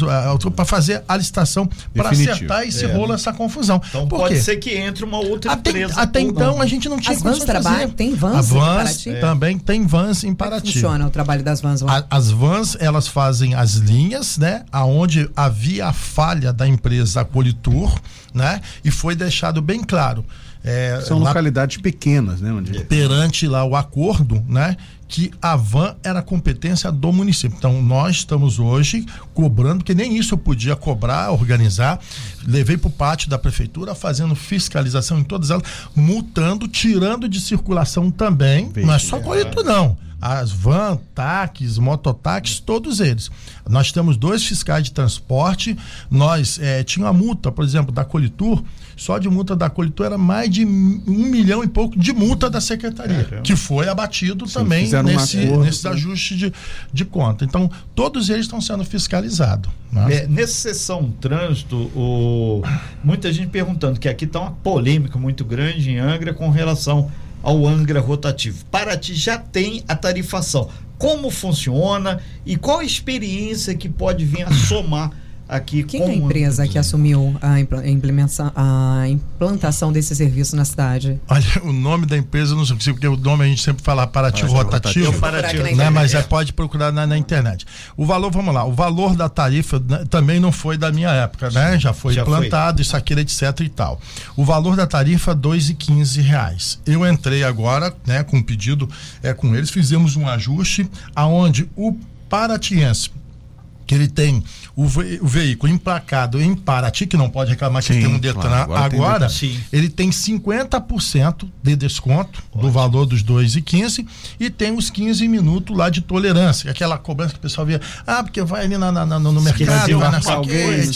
para fazer a licitação para acertar esse É. rolo, essa confusão. Então Por pode quê? ser que entre uma outra Até, empresa. até então não. a gente não tinha As vans trabalham? Tem vans A em vans Paraty? É. também tem vans em Como é Paraty. funciona o trabalho das vans lá? A- as vans elas fazem as linhas, né? Aonde havia a falha da empresa Politur, né? E foi deixado bem claro. É, São lá localidades pequenas, né? Onde... perante lá o acordo, né? Que a van era competência do município. Então, nós estamos hoje cobrando, porque nem isso eu podia cobrar, organizar. Levei para o pátio da prefeitura, fazendo fiscalização em todas elas, multando, tirando de circulação também. Não é só colito, não. As van, táxis, mototáxis, todos eles. Nós temos dois fiscais de transporte. Nós eh, tinha uma multa, por exemplo, da Colitur. Só de multa da Colitur era mais de um milhão e pouco de multa da secretaria, que foi abatido também fizeram um nesse, acordo, nesses né? ajustes de, de conta. Então, todos eles estão sendo fiscalizados. né? É, nesse sessão trânsito, o- muita gente perguntando que aqui está uma polêmica muito grande em Angra com relação ao Angra rotativo. Paraty já tem a tarifação. Como funciona e qual a experiência que pode vir a somar aqui Quem com é a empresa que assumiu a, implementação, a implantação desse serviço na cidade? Olha, o nome da empresa não sei porque o nome a gente sempre fala Parati rotativo, rotativo né? mas é, pode procurar na, na, internet. O valor, vamos lá, o valor da tarifa né, também não foi da minha época, né? Já foi Já implantado, foi. isso aqui, etc e tal. O valor da tarifa 2,15 reais. Eu entrei agora, né, com um pedido é, com eles, fizemos um ajuste aonde o paratiense que ele tem o, ve o, veículo emplacado em Paraty, que não pode reclamar que tem um Detran claro, agora, agora tem ele tem 50% de desconto Ótimo. do valor dos 2,15 e tem os 15 minutos lá de tolerância, aquela cobrança que o pessoal via, ah, porque vai ali na, na, na no mercado, vai na alguém,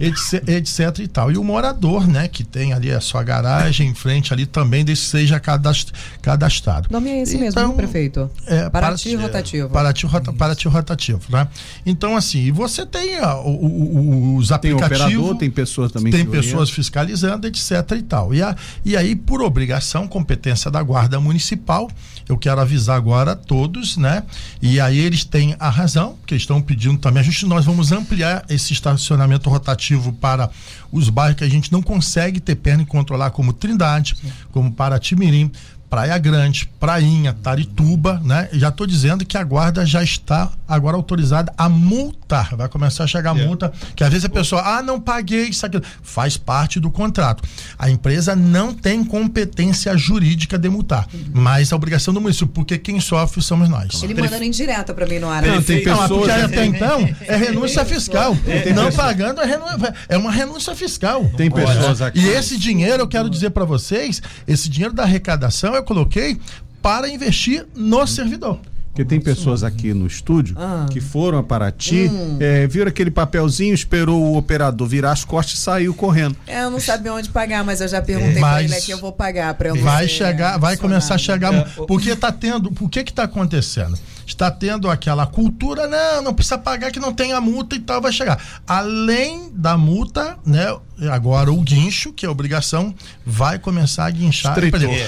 etc etc, e tal. E o morador, né, que tem ali a sua garagem em frente ali também desse seja cadastrado. O nome é esse então, mesmo, prefeito? É, Paraty rotativo. Paraty, rota, Paraty rotativo, né? Então, assim, e você tem ó, o, o, os aplicativos. Tem operador, tem pessoas também Tem pessoas fiscalizando, etc e tal. E, a, e aí, por obrigação, competência da Guarda Municipal, eu quero avisar agora a todos, né? E aí eles têm a razão, que estão pedindo também. A gente, nós vamos ampliar esse estacionamento rotativo para os bairros que a gente não consegue ter perna e controlar, como Trindade, Sim. como Paratimirim, Praia Grande, Prainha, Tarituba, né? Já estou dizendo que a guarda já está agora autorizada a multar. Vai começar a chegar yeah. multa, que às vezes a pessoa, ah, não paguei isso aqui. Faz parte do contrato. A empresa não tem competência jurídica de multar, uhum. mas a obrigação do município, porque quem sofre somos nós. Ele mandando indireta para mim no ar. Não, tem pessoas... Não, porque até então é renúncia fiscal. É, não pagando é, renu... é uma renúncia fiscal. Tem pessoas aqui. E esse dinheiro, eu quero dizer para vocês, esse dinheiro da arrecadação eu coloquei para investir no servidor. Porque tem pessoas aqui no estúdio ah. que foram a Paraty, hum. é, viram aquele papelzinho, esperou o operador virar as costas e saiu correndo. É, eu não sabia onde pagar, mas eu já perguntei mas, pra ele aqui, eu vou pagar para eu Vai chegar, vai começar a chegar. É, porque tá tendo. Por que que tá acontecendo? Está tendo aquela cultura, não, não precisa pagar que não tem a multa e tal, vai chegar. Além da multa, né? Agora o guincho, que é obrigação, vai começar a guinchar.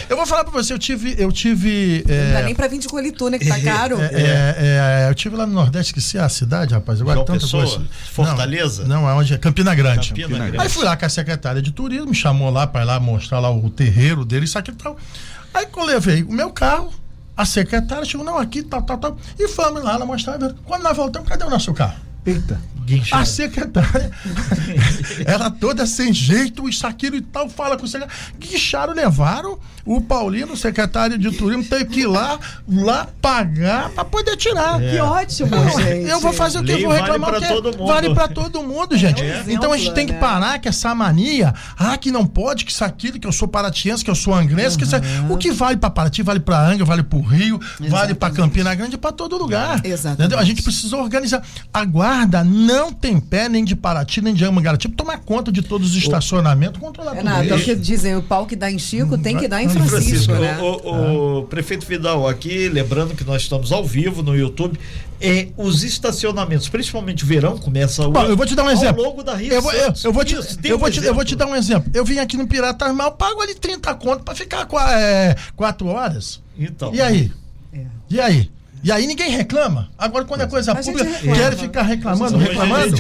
Eu vou falar para você, eu tive. Eu tive é... Não dá nem para vir de colituna, que tá caro. É, é, é, eu tive lá no Nordeste, esqueci a cidade, rapaz. Agora João tanta Pessoa, coisa. Fortaleza? Não, é onde é Campina Grande. Campina Grande. Aí fui lá com a secretária de turismo, me chamou lá para ir lá mostrar lá o terreiro dele, isso aqui e tal. Aí eu levei o meu carro, a secretária chegou, não, aqui, tal, tal, tal. E fomos lá, ela mostrava. Quando nós voltamos, cadê o nosso carro? Eita. A secretária, ela toda sem jeito, isso, aquilo e tal, fala com o secretário. Guincharam, levaram o Paulino, secretário de turismo, teve que ir lá, lá pagar para poder tirar. É. Que ótimo, gente. Eu vou fazer o que? Eu vou reclamar vale para todo mundo. Vale para todo mundo, gente. É. Então a gente tem que né? parar com essa mania. Ah, que não pode, que isso aquilo, que eu sou paratiense, que eu sou angrense, uhum. que isso, o que vale para Paraty, vale para Angra, vale para o Rio, Exatamente. vale para Campina Grande, para todo lugar. Exatamente. Entendeu? A gente precisa organizar. A guarda não tem pé nem de Paraty, nem de Mangaratiba, tipo, tomar conta de todos os estacionamentos, controlar é tudo isso. É o que dizem, o pau que dá em Chico tem que dar em Francisco, Francisco né? O, o, o, prefeito Vidal, aqui, lembrando que nós estamos ao vivo no YouTube, é, os estacionamentos, principalmente o verão, começa Bom, eu vou te dar um exemplo. Ao longo da Rio eu, vou, eu, eu, vou te, Isso, eu, vou te, eu vou te dar um exemplo. Eu vim aqui no Pirata Mal, pago ali 30 conto para ficar é, 4 horas. Então. E aí? É. E aí? E aí ninguém reclama. Agora, quando é coisa pública, quer ficar reclamando, reclamando.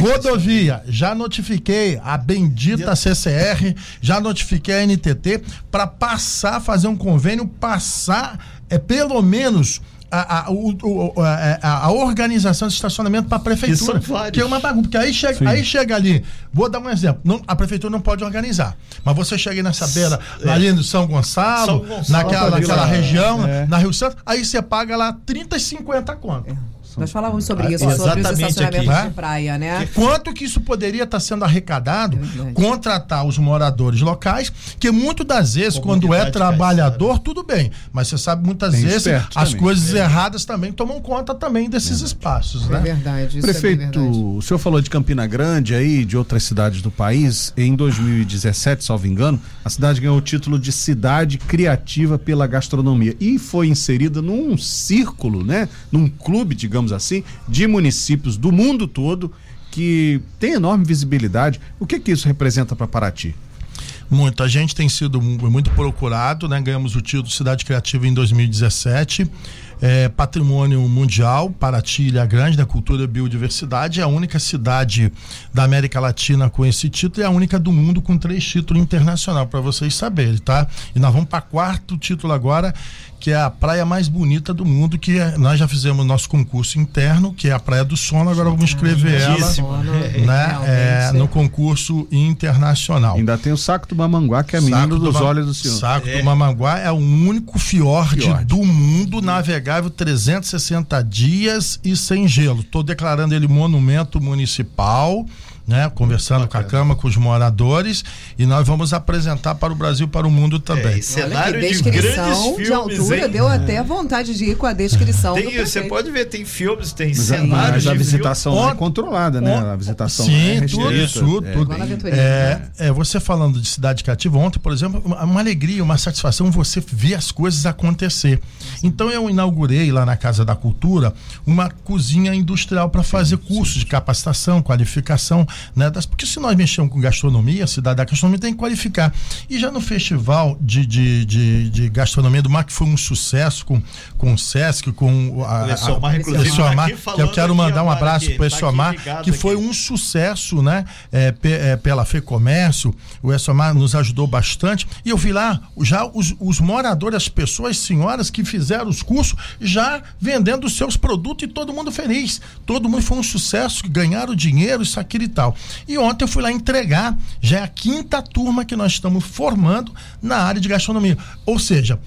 Rodovia, já notifiquei a bendita CCR, já notifiquei a NTT para passar, fazer um convênio, passar é pelo menos a, a, o, a, a, organização de estacionamento para a prefeitura. Que é uma bagunça. Porque aí chega, aí chega ali, vou dar um exemplo. Não, a prefeitura não pode organizar. Mas você chega nessa beira, é. ali no São Gonçalo, São Gonçalo naquela, naquela região, é. na Rio Santo, aí você paga lá 30 e 50 conto. É. Nós falávamos sobre ah, isso, ah, sobre os estacionamentos aqui. de praia, né? Quanto que isso poderia estar sendo arrecadado, é contratar os moradores locais, que muitas das vezes, quando é trabalhador, tudo bem. Mas você sabe, muitas Tem vezes, as também. coisas é. erradas também tomam conta também desses é. espaços, né? É verdade. Isso é Prefeito, é verdade. o senhor falou de Campina Grande aí, de outras cidades do país. Em 2017, salvo engano, a cidade ganhou o título de cidade criativa pela gastronomia e foi inserida num círculo, né? Num clube, digamos digamos assim, de municípios do mundo todo que tem enorme visibilidade. O que que isso representa para Paraty? Muito. A gente tem sido muito procurado, né? Ganhamos o título de Cidade Criativa em 2017. é, patrimônio mundial, Paraty, Ilha Grande, da cultura e biodiversidade, é a única cidade da América Latina com esse título e a única do mundo com três títulos internacionais, para vocês saberem, tá? E nós vamos para quarto título agora, que é a praia mais bonita do mundo, que é, nós já fizemos nosso concurso interno, que é a Praia do Sono, agora vamos escrever ela né, é, no concurso internacional. Ainda tem o Saco do Mamanguá, que é a menina dos Ma- olhos do senhor. Saco do Mamanguá é o único fiord, Fiord. do mundo navegável 360 dias e sem gelo. Estou declarando ele monumento municipal. Né, conversando com a Câmara, com os moradores, e nós vamos apresentar para o Brasil e para o mundo também. É, cenário que de descrição grandes de filmes, altura, hein? deu até vontade de ir com a descrição do Tem, você pode ver, tem filmes, tem Mas, cenários mas a de visitação filme. é controlada, né? A visitação Sim, é tudo, restrita, tudo, é tudo. Bem- Aventurinha, É, é, você falando de cidade cativa, ontem, por exemplo, uma, uma alegria, uma satisfação você ver as coisas acontecer. Então eu inaugurei lá na Casa da Cultura uma cozinha industrial para fazer cursos de capacitação, qualificação, né? Porque se nós mexemos com gastronomia, a cidade da gastronomia tem que qualificar. E já no festival de, de, de, de gastronomia do mar, que foi um sucesso com, com o Sesc, com a, a- inclusive, Essomar, tá aqui que eu quero aqui mandar um abraço aqui, para o tá aqui Essomar, que foi aqui. um sucesso, né? É, pe- é, pela FEComércio, o Essomar nos ajudou bastante. E eu vi lá já os, os moradores, as pessoas, senhoras que fizeram os cursos, já vendendo os seus produtos e todo mundo feliz. Todo mundo foi um sucesso, ganharam dinheiro, isso, aquilo e tal. E ontem eu fui lá entregar, já é a quinta turma que nós estamos formando na área de gastronomia. Ou seja,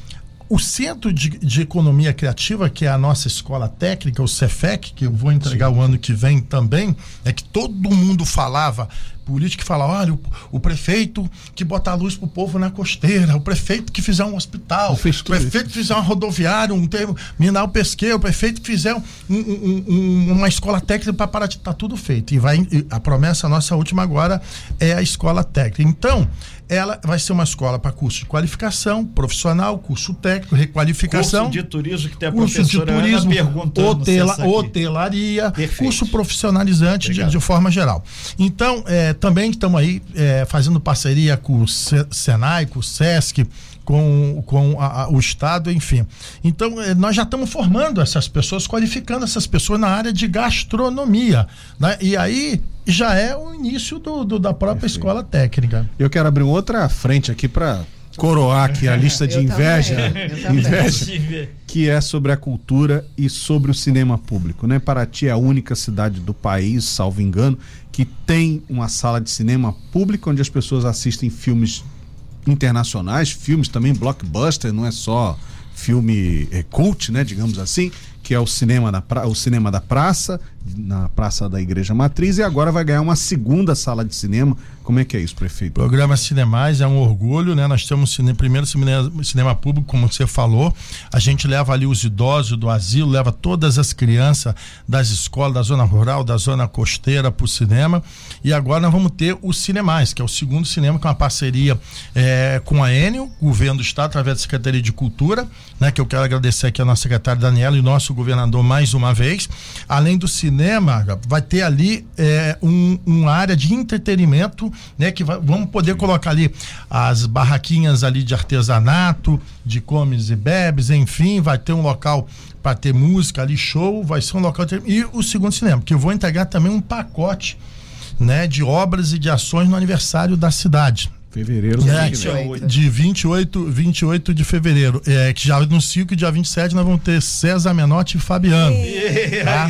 o Centro de, de Economia Criativa, que é a nossa escola técnica, o Cefec, que eu vou entregar o ano que vem também, é que todo mundo falava, político que fala, olha, o, o prefeito que bota a luz pro povo na costeira, o prefeito que fizer um hospital, o prefeito que fizer uma rodoviária, um termo, o pesqueiro, o prefeito que fizer um- um- um- uma escola técnica para Paraty, tá tudo feito. E vai, e a promessa nossa última agora é a escola técnica. Então, ela vai ser uma escola para curso de qualificação, profissional, curso técnico, requalificação. Curso de turismo que tem a Curso de professora Ana turismo, perguntando hotela- hotelaria, Perfeito. curso profissionalizante de, de forma geral. Então, é, também estamos aí é, fazendo parceria com o Se- Senai, com o Sesc, com, com a- a- o Estado, enfim. Então, é, nós já estamos formando essas pessoas, qualificando essas pessoas na área de gastronomia. Né? E aí já é o início do, do- da própria escola técnica. Eu quero abrir outra frente aqui para coroar aqui a lista de inveja, também. inveja que é sobre a cultura e sobre o cinema público, né? Paraty é a única cidade do país, salvo engano, que tem uma sala de cinema pública onde as pessoas assistem filmes internacionais, filmes também blockbuster, não é só filme é, cult, né, digamos assim, que é o cinema da pra, o cinema da praça, na praça da Igreja Matriz e agora vai ganhar uma segunda sala de cinema. Como é que é isso, prefeito? Programa Cinemais é um orgulho, né? Nós temos cine, primeiro cinema, cinema público, como você falou. A gente leva ali os idosos do asilo, leva todas as crianças das escolas, da zona rural, da zona costeira para o cinema. E agora nós vamos ter o Cinemais, que é o segundo cinema com uma parceria eh, com a Enio, governo do estado, através da Secretaria de Cultura, né? Que eu quero agradecer aqui a nossa secretária Daniela e o nosso governador mais uma vez. Além do cinema, vai ter ali eh, um, uma área de entretenimento, né? Que vai- vamos poder colocar ali as barraquinhas ali de artesanato, de comes e bebes, enfim, vai ter um local para ter música ali, show, vai ser um local de- e o segundo cinema, que eu vou entregar também um pacote, né, de obras e de ações no aniversário da cidade. Fevereiro É, que Dia vem. 28. de 28, 28 de fevereiro. É, que já anuncio que dia 27 nós vamos ter César Menotti e Fabiano. tá?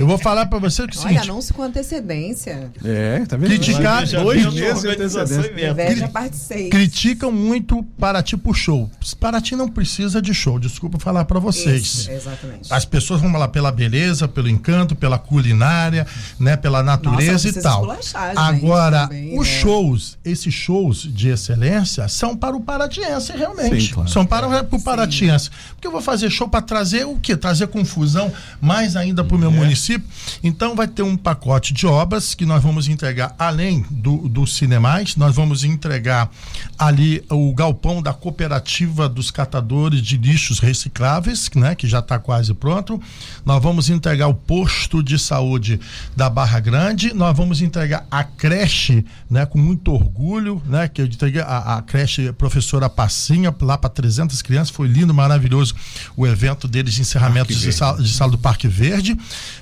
Eu vou falar para você que é o Olha, seguinte: anúncio com antecedência. É, tá vendo? Criticar Já dois meses de antecedência. parte 6. criticam muito Paraty por show. Paraty não precisa de show, desculpa falar para vocês. exatamente. As pessoas vão lá pela beleza, pelo encanto, pela culinária, né, pela natureza Nossa, e tal. Agora, também, os né? shows, esses shows de excelência são para o paratiense realmente. Sim, claro. São para o paratiense. Porque eu vou fazer show para trazer o quê? Trazer confusão mais ainda para o meu É. município. Então vai ter um pacote de obras que nós vamos entregar além do, do Cinemais, nós vamos entregar ali o galpão da cooperativa dos catadores de lixos recicláveis, né, que já está quase pronto. Nós vamos entregar o posto de saúde da Barra Grande, nós vamos entregar a creche, né, com muito orgulho, né, que eu entreguei a, a creche professora Passinha lá para 300 crianças, foi lindo, maravilhoso o evento deles de encerramento de sala, de sala, do Parque Verde.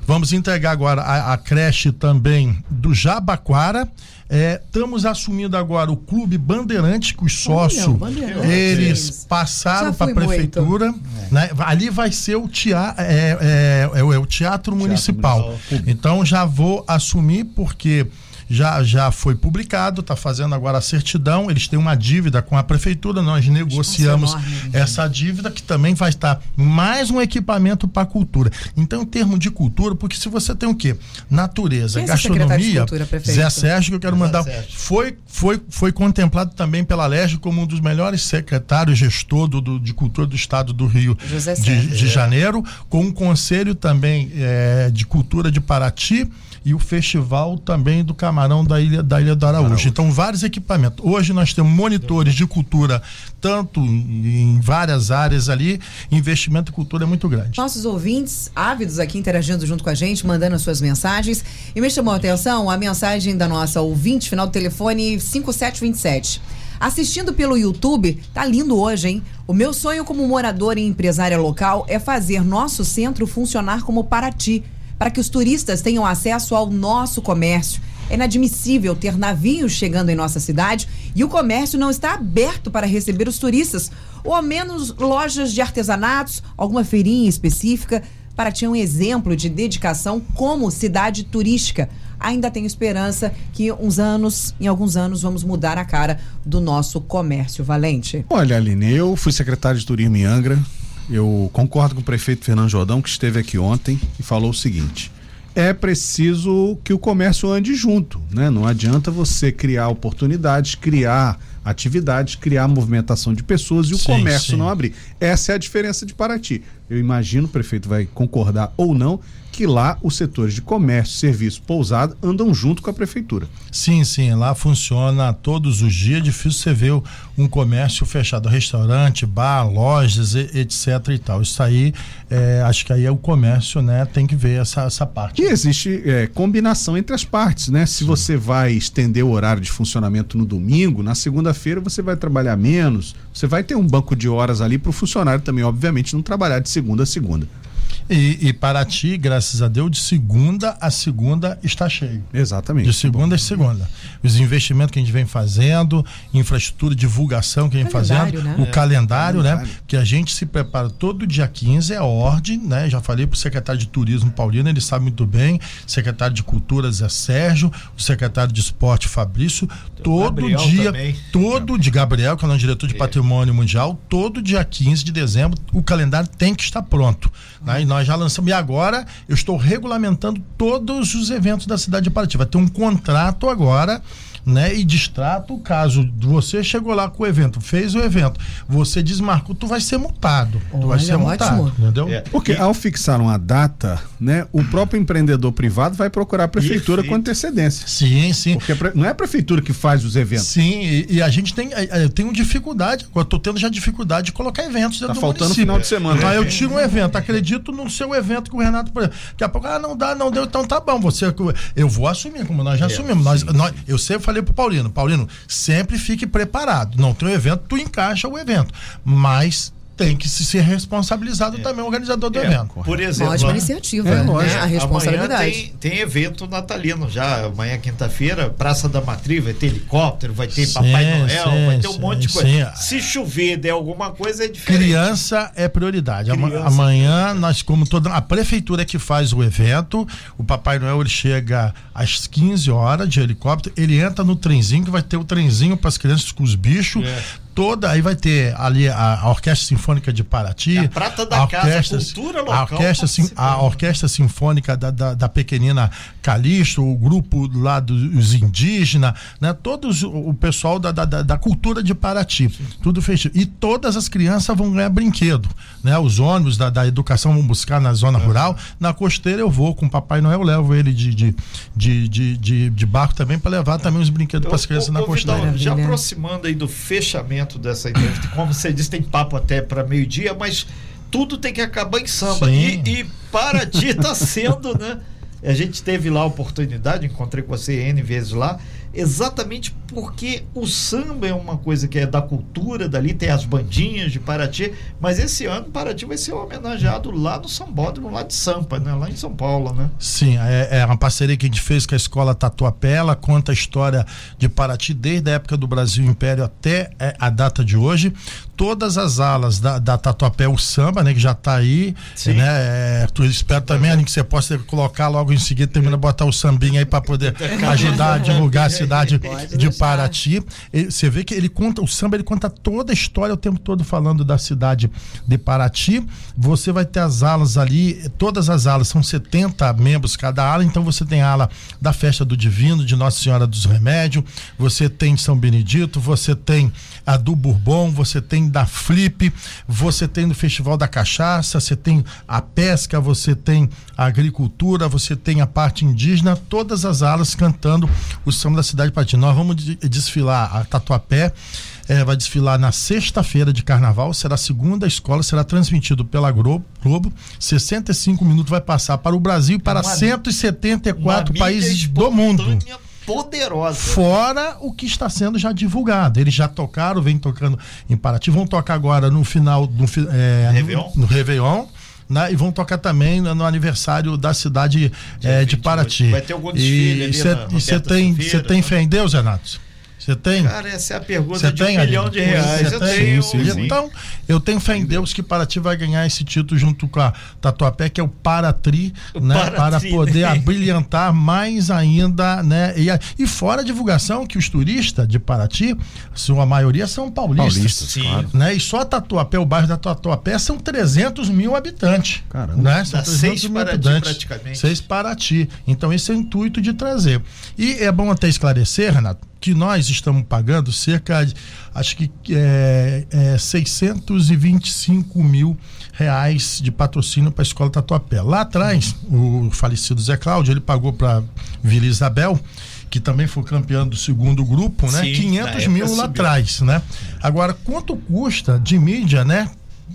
Vamos entregar agora a, a creche também do Jabaquara. Estamos é, assumindo agora o Clube Bandeirante, que os sócios, eles passaram para a prefeitura. Né? Ali vai ser o, tea, é, é, é, o teatro municipal. municipal. Então já vou assumir, porque já, já foi publicado, está fazendo agora a certidão. Eles têm uma dívida com a prefeitura, nós negociamos enorme, essa dívida, que também vai estar mais um equipamento para a cultura. Então, em termos de cultura, porque se você tem o quê? Natureza, Quem é gastronomia. Cultura, Zé Sérgio, que eu quero Zé mandar. Foi, foi, foi contemplado também pela LERJ como um dos melhores secretários gestor do, do de cultura do estado do Rio de, de, Janeiro, com um conselho também é, de cultura de Paraty e o festival também do camarão da Ilha, da Ilha do Araújo. Araújo. Então, vários equipamentos. Hoje nós temos monitores de cultura, tanto em várias áreas ali, investimento em cultura é muito grande. Nossos ouvintes ávidos aqui interagindo junto com a gente, mandando as suas mensagens. E me chamou a atenção a mensagem da nossa ouvinte, final do telefone 5727. Assistindo pelo YouTube, tá lindo hoje, hein? O meu sonho como morador e empresária local é fazer nosso centro funcionar como Paraty para que os turistas tenham acesso ao nosso comércio. É inadmissível ter navios chegando em nossa cidade e o comércio não está aberto para receber os turistas, ou ao menos lojas de artesanatos, alguma feirinha específica. para ter um exemplo de dedicação como cidade turística. Ainda tenho esperança que uns anos, em alguns anos, vamos mudar a cara do nosso comércio valente. Olha, Aline, eu fui secretário de turismo em Angra, eu concordo com o prefeito Fernando Jordão, que esteve aqui ontem e falou o seguinte: é preciso que o comércio ande junto, né? Não adianta você criar oportunidades, criar atividades, criar movimentação de pessoas e o sim, comércio sim. não abrir. Essa é a diferença de Paraty. Eu imagino, o prefeito vai concordar ou não, que lá os setores de comércio, serviço, pousada andam junto com a prefeitura. Sim, sim, lá funciona todos os dias. Difícil você ver um comércio fechado, restaurante, bar, lojas, etc e tal. Isso aí, é, acho que aí é o comércio, né? Tem que ver essa, essa parte. E existe é, combinação entre as partes, né? Se sim. você vai estender o horário de funcionamento no domingo, na segunda-feira você vai trabalhar menos, você vai ter um banco de horas ali para o funcionário também, obviamente, não trabalhar de segunda a segunda. E, e Paraty, graças a Deus, de segunda a segunda está cheio. Exatamente. De segunda a segunda. Os investimentos que a gente vem fazendo, infraestrutura, divulgação que a gente vem fazendo, né? o é, calendário, né? Que a gente se prepara todo dia 15, é ordem, né? Já falei para o secretário de Turismo Paulino, ele sabe muito bem, secretário de Cultura Zé Sérgio, o secretário de Esporte Fabrício, todo Gabriel dia, também. todo de Gabriel, que é o nosso diretor de é. Patrimônio Mundial, todo dia 15 de dezembro, o calendário tem que estar pronto. Né? E nós já lançamos. E agora eu estou regulamentando todos os eventos da cidade de Paraty. Vai ter um contrato agora né? E distrato caso você chegou lá com o evento, fez o evento, você desmarcou, tu vai ser multado. Olha, tu vai ser multado, ótimo. entendeu? É. Porque ao fixar uma data, né, o próprio empreendedor privado vai procurar a prefeitura Perfeito. com antecedência. Sim, sim. Porque não é a prefeitura que faz os eventos. Sim, e, e a gente tem, eu tenho dificuldade, eu tô tendo já dificuldade de colocar eventos dentro tá do faltando município. final de semana. Aí eu tiro um evento, acredito no seu evento com o Renato, por exemplo. Daqui a pouco, ah, não dá, não deu, então tá bom, você, eu vou assumir, como nós já é, assumimos. Nós, nós, eu sempre falei pro Paulino, Paulino, sempre fique preparado. Não tem um evento, tu encaixa o evento. Mas tem que se ser responsabilizado é. também o organizador do é, evento. Por exemplo, ótima iniciativa, é, né? a responsabilidade. Tem, tem, evento natalino já, amanhã quinta-feira, Praça da Matriz, vai ter helicóptero, vai ter sim, Papai Noel, sim, vai ter um sim, monte de coisa. Se chover der alguma coisa é diferente. Criança é prioridade. Criança amanhã nós como toda a prefeitura que faz o evento, o Papai Noel ele chega às 15 horas de helicóptero, ele entra no trenzinho que vai ter o trenzinho para as crianças com os bichos. Toda, aí vai ter ali a, a Orquestra Sinfônica de Paraty, é a prata da a orquestra, casa, cultura local, a orquestra, sim, a orquestra Sinfônica da, da, da, pequenina Calixto, o grupo lá dos indígenas, né? Todos o pessoal da, da, da cultura de Paraty, sim. tudo fechado. E todas as crianças vão ganhar brinquedo, né? Os ônibus da, da educação vão buscar na zona é. rural, na costeira eu vou com o Papai Noel, levo ele de, de, de, de, de, de barco também para levar também os brinquedos para as crianças na costeira. já aproximando aí do fechamento dessa entrevista. Como você disse, tem papo até para meio-dia, mas tudo tem que acabar em samba. E, e para ti está sendo, né? A gente teve lá a oportunidade, encontrei com você N vezes lá, exatamente porque o samba é uma coisa que é da cultura dali, tem as bandinhas de Paraty, mas esse ano Paraty vai ser homenageado lá no Sambódromo, lá de Sampa, né? lá em São Paulo, né? Sim, é, é uma parceria que a gente fez com a escola Tatuapé, ela conta a história de Paraty desde a época do Brasil Império até é, a data de hoje. Todas as alas da, da Tatuapé, o samba, né, que já está aí, Sim. né? É, tu espero também que você possa colocar logo em seguida, termina botar o sambinha aí para poder ajudar a divulgar a cidade de Paraty. Você vê que ele conta, o samba ele conta toda a história o tempo todo falando da cidade de Paraty. Você vai ter as alas ali, todas as alas, são 70 membros cada ala, então você tem a ala da Festa do Divino, de Nossa Senhora dos Remédios, você tem São Benedito, você tem a do Bourbon, você tem da Flip, você tem do Festival da Cachaça, você tem a pesca, você tem a agricultura, você tem a parte indígena, todas as alas cantando o samba da cidade de Paraty. Nós vamos desfilar a Tatuapé, é, vai desfilar na sexta-feira de carnaval, será a segunda escola, será transmitido pela Globo, Globo 65 minutos vai passar para o Brasil e para uma, 174 países do mundo poderosa. Fora o que está sendo já divulgado. Eles já tocaram, vem tocando em Paraty, vão tocar agora no final do é, Réveillon. No, no Réveillon. Né? E vão tocar também no, no aniversário da cidade é, de Paraty. Vai ter algum desfile e você tem, você tem fé em Deus, Renato? Você tem? Cara, essa é a pergunta Cê de tem, um milhão de reais. Eu tenho. Sim, sim, então, eu tenho fé em Deus que Paraty vai ganhar esse título junto com a Tatuapé, que é o Paratri, o né? Paratri, para poder né? abrilhantar mais ainda, né? E, e fora a divulgação que os turistas de Paraty, sua maioria são paulistas. Paulistas, sim. Claro. Né? E só Tatuapé, o bairro da Tatuapé, são 300 mil habitantes. Caramba. Né? São 300 seis mil Paraty, habitantes. praticamente. Seis Paraty. Então, esse é o intuito de trazer. E é bom até esclarecer, Renato, que nós estamos pagando cerca de, acho que é, é 625 mil reais de patrocínio para a escola Tatuapé. Lá atrás, o falecido Zé Cláudio, ele pagou para Vila Isabel, que também foi campeão do segundo grupo, né? Sim, 500 mil lá atrás, né? Agora, quanto custa de mídia, né?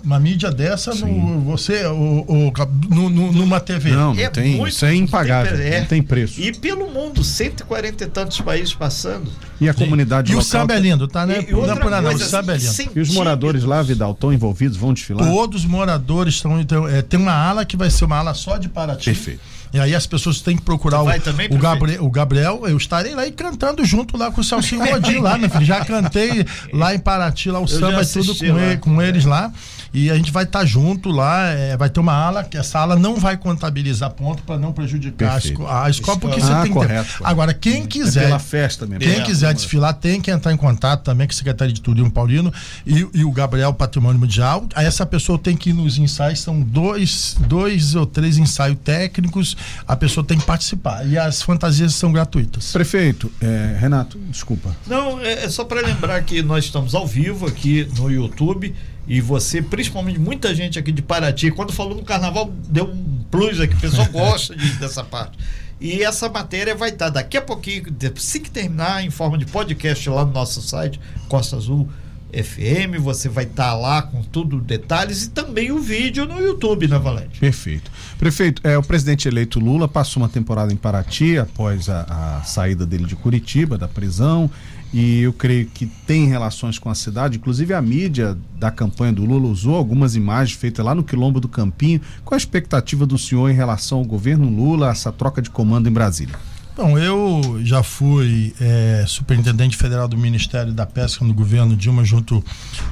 Uma mídia dessa no, você o, o, no, no, numa TV. Não, não é tem, muito, isso é impagável, é. não tem preço. E pelo mundo, 140 e tantos países passando. E a Sim. comunidade e local. o samba é lindo, tá, né? E, e outra não, coisa, o samba é lindo. E os moradores lá, Vidal, estão envolvidos, vão desfilar? Todos os moradores estão, então, é, tem uma ala que vai ser uma ala só de Paraty. Perfeito. E aí as pessoas têm que procurar o, também, o, Gabriel, o Gabriel, eu estarei lá e cantando junto lá com o Celcinho Rodinho lá, meu filho. Já cantei lá em Paraty, lá o eu samba e tudo com, ele, com eles lá. E a gente vai estar tá junto lá, é, vai ter uma ala, que essa ala não vai contabilizar ponto para não prejudicar Perfeito. a escola, porque ah, você tem correto, que ter. Agora, quem é quiser. É pela festa mesmo. Quem é, quiser desfilar, tem que entrar em contato também com a Secretaria de Turismo Paulino e, e o Gabriel Patrimônio Mundial. Aí essa pessoa tem que ir nos ensaios, são dois, dois ou três ensaios técnicos, a pessoa tem que participar. E as fantasias são gratuitas. Prefeito, é, Renato, desculpa. Não, é, é só para lembrar que nós estamos ao vivo aqui no YouTube e você, principalmente muita gente aqui de Paraty, quando falou no carnaval, deu um plus aqui, o pessoal gosta de, dessa parte. E essa matéria vai estar daqui a pouquinho, se que terminar, em forma de podcast lá no nosso site, Costa Azul FM, você vai estar lá com tudo detalhes e também o vídeo no YouTube, né, Valente? Perfeito. Prefeito, é, o presidente eleito Lula passou uma temporada em Paraty após a, a saída dele de Curitiba, da prisão e eu creio que tem relações com a cidade. Inclusive, a mídia da campanha do Lula usou algumas imagens feitas lá no Quilombo do Campinho. Qual a expectativa do senhor em relação ao governo Lula, essa troca de comando em Brasília? Bom, eu já fui é, superintendente federal do Ministério da Pesca no governo Dilma, junto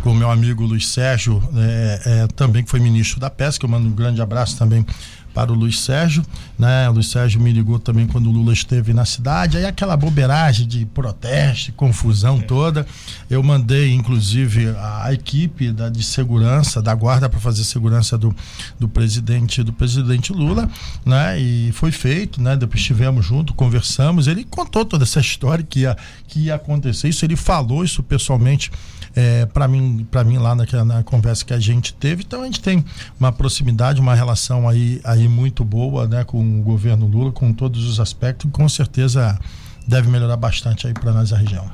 com o meu amigo Luiz Sérgio, é, é, também que foi ministro da Pesca. Eu mando um grande abraço também para o Luiz Sérgio, né? O Luiz Sérgio me ligou também quando o Lula esteve na cidade. Aí aquela bobeiragem de protesto, confusão é. toda. Eu mandei, inclusive, a, a equipe da, de segurança, da guarda para fazer segurança do, do presidente do presidente Lula, né? E foi feito, né? Depois estivemos junto, conversamos. Ele contou toda essa história que ia, que ia acontecer. Isso ele falou isso pessoalmente é, para mim, para mim lá naquela, na conversa que a gente teve. Então a gente tem uma proximidade, uma relação aí, aí muito boa, né, com o governo Lula, com todos os aspectos, e com certeza deve melhorar bastante aí para nós a região.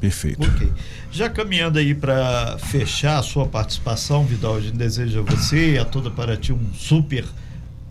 Perfeito. Ok. Já caminhando aí para fechar a sua participação, Vidal, a gente deseja a você e a toda para ti um super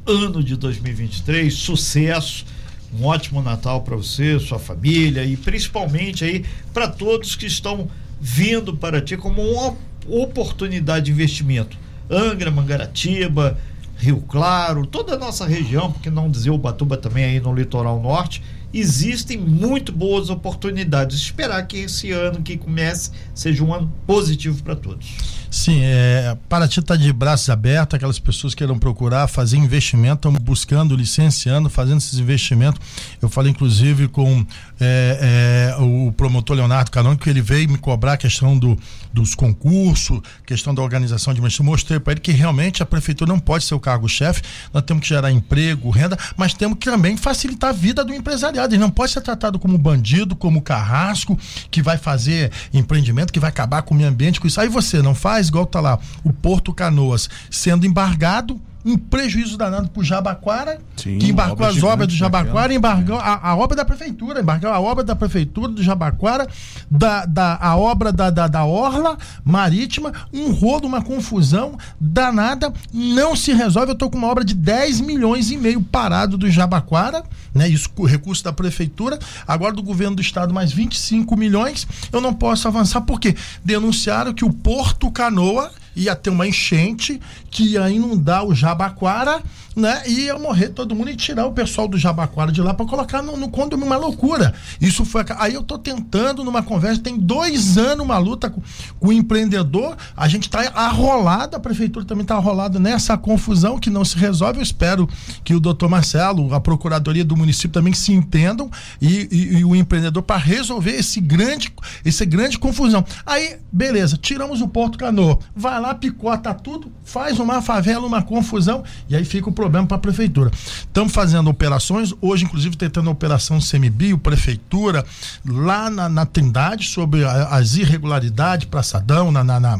ano de 2023, sucesso Um ótimo Natal para você, sua família e principalmente aí para todos que estão vindo para ti como uma oportunidade de investimento. Angra, Mangaratiba, Rio Claro, toda a nossa região, porque não dizer Ubatuba também aí no litoral norte, existem muito boas oportunidades. Esperar que esse ano que comece seja um ano positivo para todos. Sim, é, Paraty está de braços abertos, aquelas pessoas que queiram procurar fazer investimento, estão buscando, licenciando, fazendo esses investimentos. Eu falei inclusive com é, é, o promotor Leonardo Carone, que ele veio me cobrar a questão do, dos concursos, questão da organização de investimento. Mostrei para ele que realmente a prefeitura não pode ser o cargo-chefe, nós temos que gerar emprego, renda, mas temos que também facilitar a vida do empresariado. Ele não pode ser tratado como bandido, como carrasco, que vai fazer empreendimento, que vai acabar com o meio ambiente, com isso. Aí você não faz igual tá lá, o Porto Canoas sendo embargado um prejuízo danado para o Jabaquara, Sim, que embarcou as obras do Jabaquara, embargou a, a, obra da prefeitura, embargou a obra da prefeitura do Jabaquara, da, da, a obra da, da, da Orla Marítima, um rolo, uma confusão danada, não se resolve. Eu estou com uma obra de 10 milhões e meio parado do Jabaquara, né? Isso com recurso da prefeitura, agora do governo do estado mais 25 milhões. Eu não posso avançar porque denunciaram que o Porto Canoa ia ter uma enchente que ia inundar o Jabaquara né? E ia morrer todo mundo e tirar o pessoal do Jabaquara de lá para colocar no, no condomínio, uma loucura. Isso foi. Aí eu tô tentando numa conversa, tem dois anos uma luta com, com o empreendedor, a gente tá arrolado, a prefeitura também tá arrolada nessa confusão que não se resolve. Eu espero que o doutor Marcelo, a procuradoria do município também se entendam e, e, e o empreendedor para resolver esse grande, esse grande confusão. Aí, beleza, tiramos o Porto Canoa, vai lá, picota tudo, faz uma favela, uma confusão e aí fica o problema para a prefeitura. Estamos fazendo operações, hoje, inclusive, tentando a operação Semibio, prefeitura, lá na, na Trindade, sobre a, as irregularidades, Praçadão, na, na, na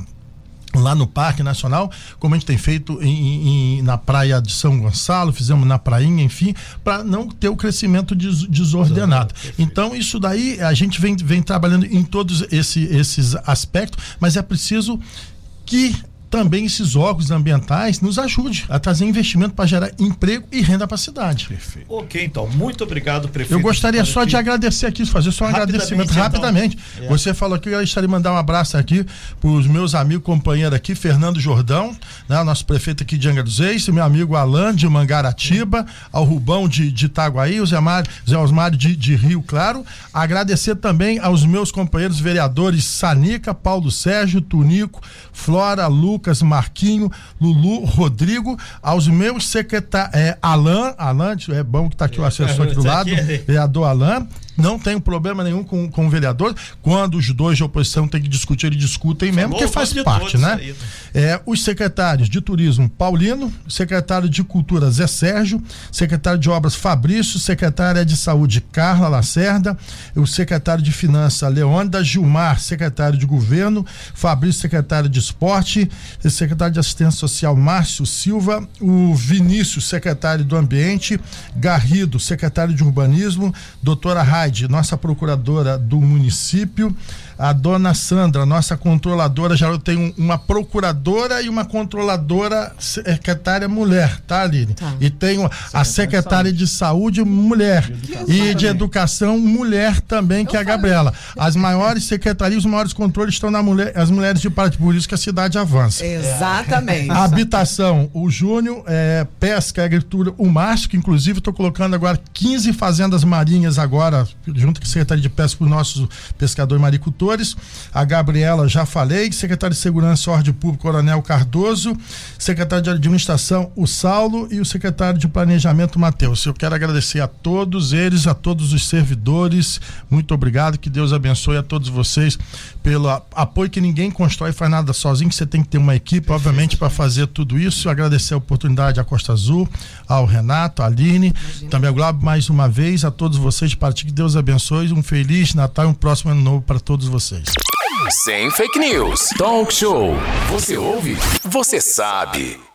lá no Parque Nacional, como a gente tem feito em, em, na praia de São Gonçalo, fizemos na prainha, enfim, para não ter o crescimento des, desordenado. Então, isso daí a gente vem, vem trabalhando em todos esse, esses aspectos, mas é preciso que também esses órgãos ambientais nos ajude a trazer investimento para gerar emprego e renda para a cidade. Perfeito. Ok, então, muito obrigado, prefeito. Eu gostaria só de agradecer aqui, fazer só um rapidamente, agradecimento então. rapidamente. É. Você falou aqui, eu gostaria de mandar um abraço aqui para os meus amigos, companheiros aqui, Fernando Jordão, né, nosso prefeito aqui de Angra dos Reis, meu amigo Alan de Mangaratiba, ao Rubão de, de Itaguaí, o Zé, Mar, Zé Osmário de, de Rio Claro. Agradecer também aos meus companheiros vereadores Sanica, Paulo Sérgio, Tunico, Flora, Lucas, Lucas, Marquinho, Lulu, Rodrigo, aos meus secretários, é, Alain, Alain, é bom que está aqui o assessor aqui do lado, vereador Alain, não tenho problema nenhum com, com o vereador. Quando os dois de oposição têm que discutir, eles discutem mesmo, que faz parte, né? Aí, né? É, os secretários de turismo, Paulino, secretário de cultura, Zé Sérgio, secretário de obras, Fabrício, secretária de saúde, Carla Lacerda, o secretário de finanças, Leônida, Gilmar, secretário de governo, Fabrício, secretário de esporte, secretário de assistência social, Márcio Silva, o Vinícius, secretário do ambiente, Garrido, secretário de urbanismo, doutora Raia nossa procuradora do município, a dona Sandra, nossa controladora, já eu tenho uma procuradora e uma controladora secretária mulher, tá, Aline? Tá. E tenho a secretária de saúde mulher e de educação mulher também, que eu é a Gabriela. As maiores secretarias, os maiores controles estão na mulher, as mulheres de parte, por isso que a cidade avança. Exatamente. A habitação, o Júnior, é, pesca, agricultura, o Márcio, que inclusive estou colocando agora 15 fazendas marinhas agora, junto com a Secretaria de Pesca para os nossos pescadores maricultores a Gabriela, já falei, secretário de Segurança e Ordem Pública, Coronel Cardoso, secretário de Administração, o Saulo. E o secretário de Planejamento, Matheus. Eu quero agradecer a todos eles, a todos os servidores, muito obrigado, que Deus abençoe a todos vocês pelo apoio que ninguém constrói e faz nada sozinho, que você tem que ter uma equipe, obviamente, para fazer tudo isso. Agradecer a oportunidade à Costa Azul, ao Renato, à Aline, Imagina. também ao Globo, mais uma vez, a todos vocês de partir, que Deus abençoe, um feliz Natal e um próximo ano novo para todos vocês. Sem fake news. Talk show. Você ouve? Você sabe.